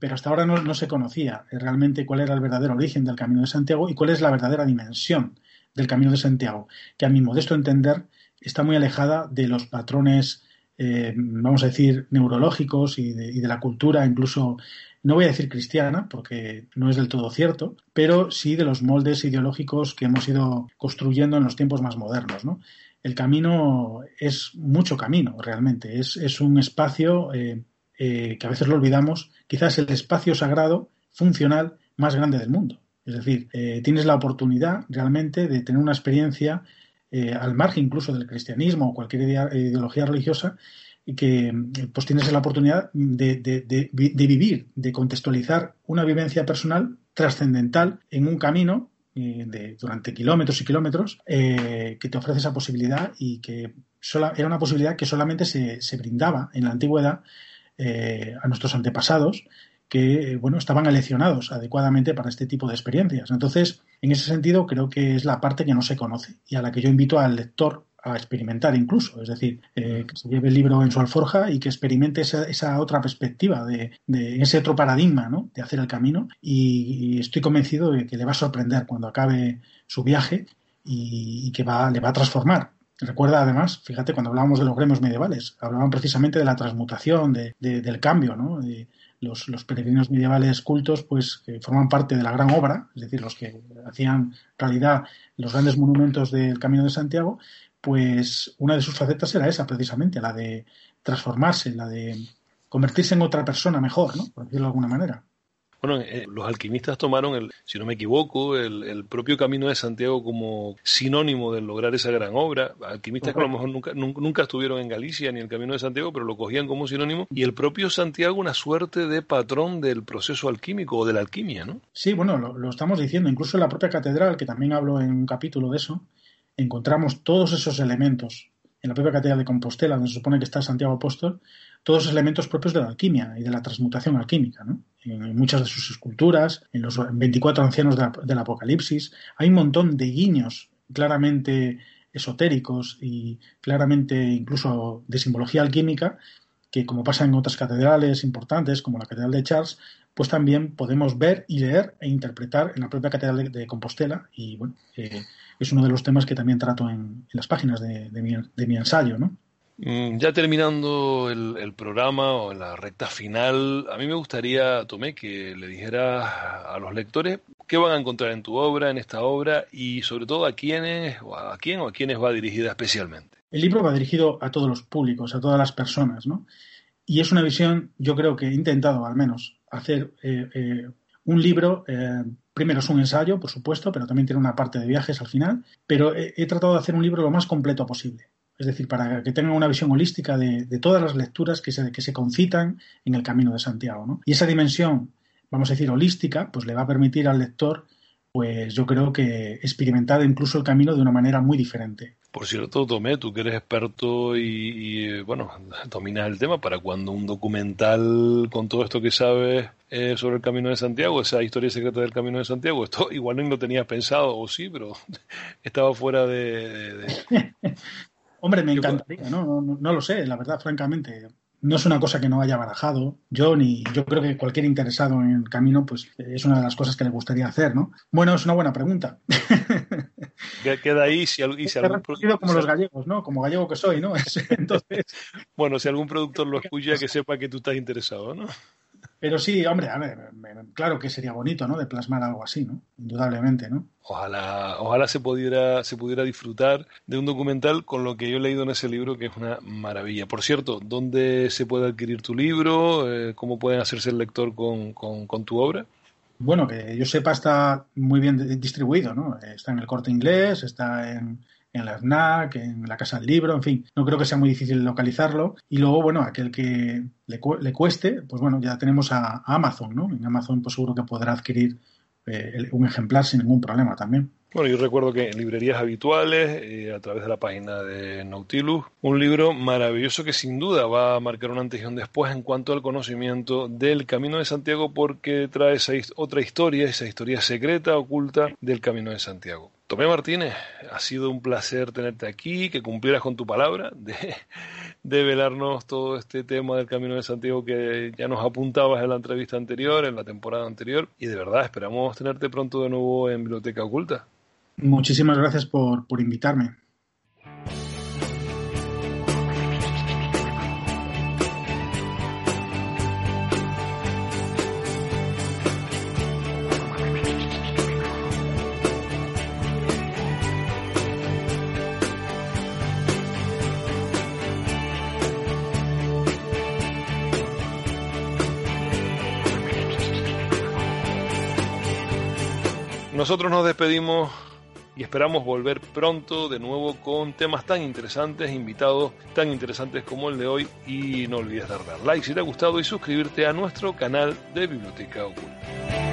pero hasta ahora no, no, se conocía realmente cuál era el verdadero origen del Camino de Santiago y cuál es la verdadera dimensión del Camino de Santiago, que a mi modesto entender está muy alejada de los patrones, eh, vamos a decir, neurológicos y de, la cultura, incluso, no voy a decir cristiana, porque no es del todo cierto, pero sí de los moldes ideológicos que hemos ido construyendo en los tiempos más modernos. El camino es mucho camino, realmente. Es, un espacio eh, eh, que a veces lo olvidamos, quizás el espacio sagrado, funcional, más grande del mundo. Es decir, tienes la oportunidad realmente de tener una experiencia eh, al margen incluso del cristianismo o cualquier ideología religiosa, que pues tienes la oportunidad de, vivir, de contextualizar una vivencia personal trascendental en un camino eh, de, durante kilómetros y kilómetros eh, que te ofrece esa posibilidad y que era una posibilidad que solamente se, se brindaba en la antigüedad a nuestros antepasados que bueno, estaban aleccionados adecuadamente para este tipo de experiencias. Entonces, en ese sentido, creo que es la parte que no se conoce y a la que yo invito al lector experimentar incluso, es decir, eh, que se lleve el libro en su alforja y que experimente esa, otra perspectiva, de, ese otro paradigma ¿no? de hacer el camino y, estoy convencido de que le va a sorprender cuando acabe su viaje y, que va, le va a transformar. Recuerda además, fíjate, cuando hablábamos de los gremios medievales, hablaban precisamente de la transmutación, de, del cambio, ¿no? Los, los, peregrinos medievales cultos, pues que forman parte de la gran obra, es decir, los que hacían realidad los grandes monumentos del Camino de Santiago, pues una de sus facetas era esa, precisamente, la de transformarse, la de convertirse en otra persona mejor, ¿no? Por decirlo de alguna manera. Bueno, eh, los alquimistas tomaron, el, si no me equivoco, el, propio camino de Santiago como sinónimo de lograr esa gran obra. Alquimistas que a lo mejor nunca, nunca, estuvieron en Galicia ni en el camino de Santiago, pero lo cogían como sinónimo. Y el propio Santiago una suerte de patrón del proceso alquímico o de la alquimia, ¿no? Sí, bueno, lo, lo estamos diciendo. Incluso en la propia catedral, que también hablo en un capítulo de eso, encontramos todos esos elementos en la propia catedral de Compostela, donde se supone que está Santiago Apóstol, todos los elementos propios de la alquimia y de la transmutación alquímica. ¿no? En muchas de sus esculturas, en los 24 ancianos del Apocalipsis, hay un montón de guiños claramente esotéricos y claramente incluso de simbología alquímica que, como pasa en otras catedrales importantes, como la Catedral de Charles, pues también podemos ver y leer e interpretar en la propia Catedral de, Compostela. Y bueno, eh, es uno de los temas que también trato en, las páginas de, mi, ensayo, ¿no? Mm, ya terminando el, programa o en la recta final, a mí me gustaría, Tomé, que le dijeras a los lectores qué van a encontrar en tu obra, en esta obra, y sobre todo a quiénes, o a quién o a quiénes va dirigida especialmente. El libro va dirigido a todos los públicos, a todas las personas, ¿no? Y es una visión, yo creo que he intentado al menos hacer eh, eh, un libro eh, primero es un ensayo, por supuesto, pero también tiene una parte de viajes al final, pero he, tratado de hacer un libro lo más completo posible. Es decir, para que tengan una visión holística de, todas las lecturas que se, que se concitan en el Camino de Santiago. Y esa dimensión, vamos a decir, holística, pues le va a permitir al lector pues yo creo que experimentar incluso el camino de una manera muy diferente. Por cierto, Tomé, tú que eres experto y, bueno, dominas el tema, para cuando un documental con todo esto que sabes eh, sobre el Camino de Santiago, esa historia secreta del Camino de Santiago, esto igual no lo tenías pensado, o sí, pero estaba fuera de... Hombre, me encantaría, ¿no? ¿no? No lo sé, la verdad, francamente no es una cosa que no haya barajado. Yo ni yo creo que cualquier interesado en el camino pues es una de las cosas que le gustaría hacer no bueno es una buena pregunta. Queda ahí si, y si algún como los gallegos no como gallego que soy no entonces bueno si algún productor lo escucha que sepa que tú estás interesado no pero sí, hombre, a ver, claro que sería bonito, ¿no? De plasmar algo así, ¿no? Indudablemente, ¿no? Ojalá, ojalá se pudiera, se pudiera disfrutar de un documental con lo que yo he leído en ese libro, que es una maravilla. Por cierto, ¿dónde se puede adquirir tu libro? Eh, ¿Cómo pueden hacerse el lector con, con tu obra? Bueno, que yo sepa está muy bien distribuido, ¿no? Está en el corte inglés, está en, en la FNAC, en la Casa del Libro, en fin, no creo que sea muy difícil localizarlo. Y luego, bueno, aquel que le, le cueste, pues bueno, ya tenemos a, Amazon, ¿no? En Amazon pues seguro que podrá adquirir eh, un ejemplar sin ningún problema también. Bueno, yo recuerdo que en librerías habituales, eh, a través de la página de Nautilus, un libro maravilloso que sin duda va a marcar una antes y un después en cuanto al conocimiento del Camino de Santiago porque trae esa otra historia, esa historia secreta, oculta del Camino de Santiago. Tomé Martínez, ha sido un placer tenerte aquí, que cumplieras con tu palabra de, de velarnos todo este tema del Camino de Santiago que ya nos apuntabas en la entrevista anterior, en la temporada anterior, y de verdad esperamos tenerte pronto de nuevo en Biblioteca Oculta. Muchísimas gracias por, por invitarme. Nosotros nos despedimos y esperamos volver pronto de nuevo con temas tan interesantes, invitados tan interesantes como el de hoy y no olvides darle like si te ha gustado y suscribirte a nuestro canal de Biblioteca Oculta.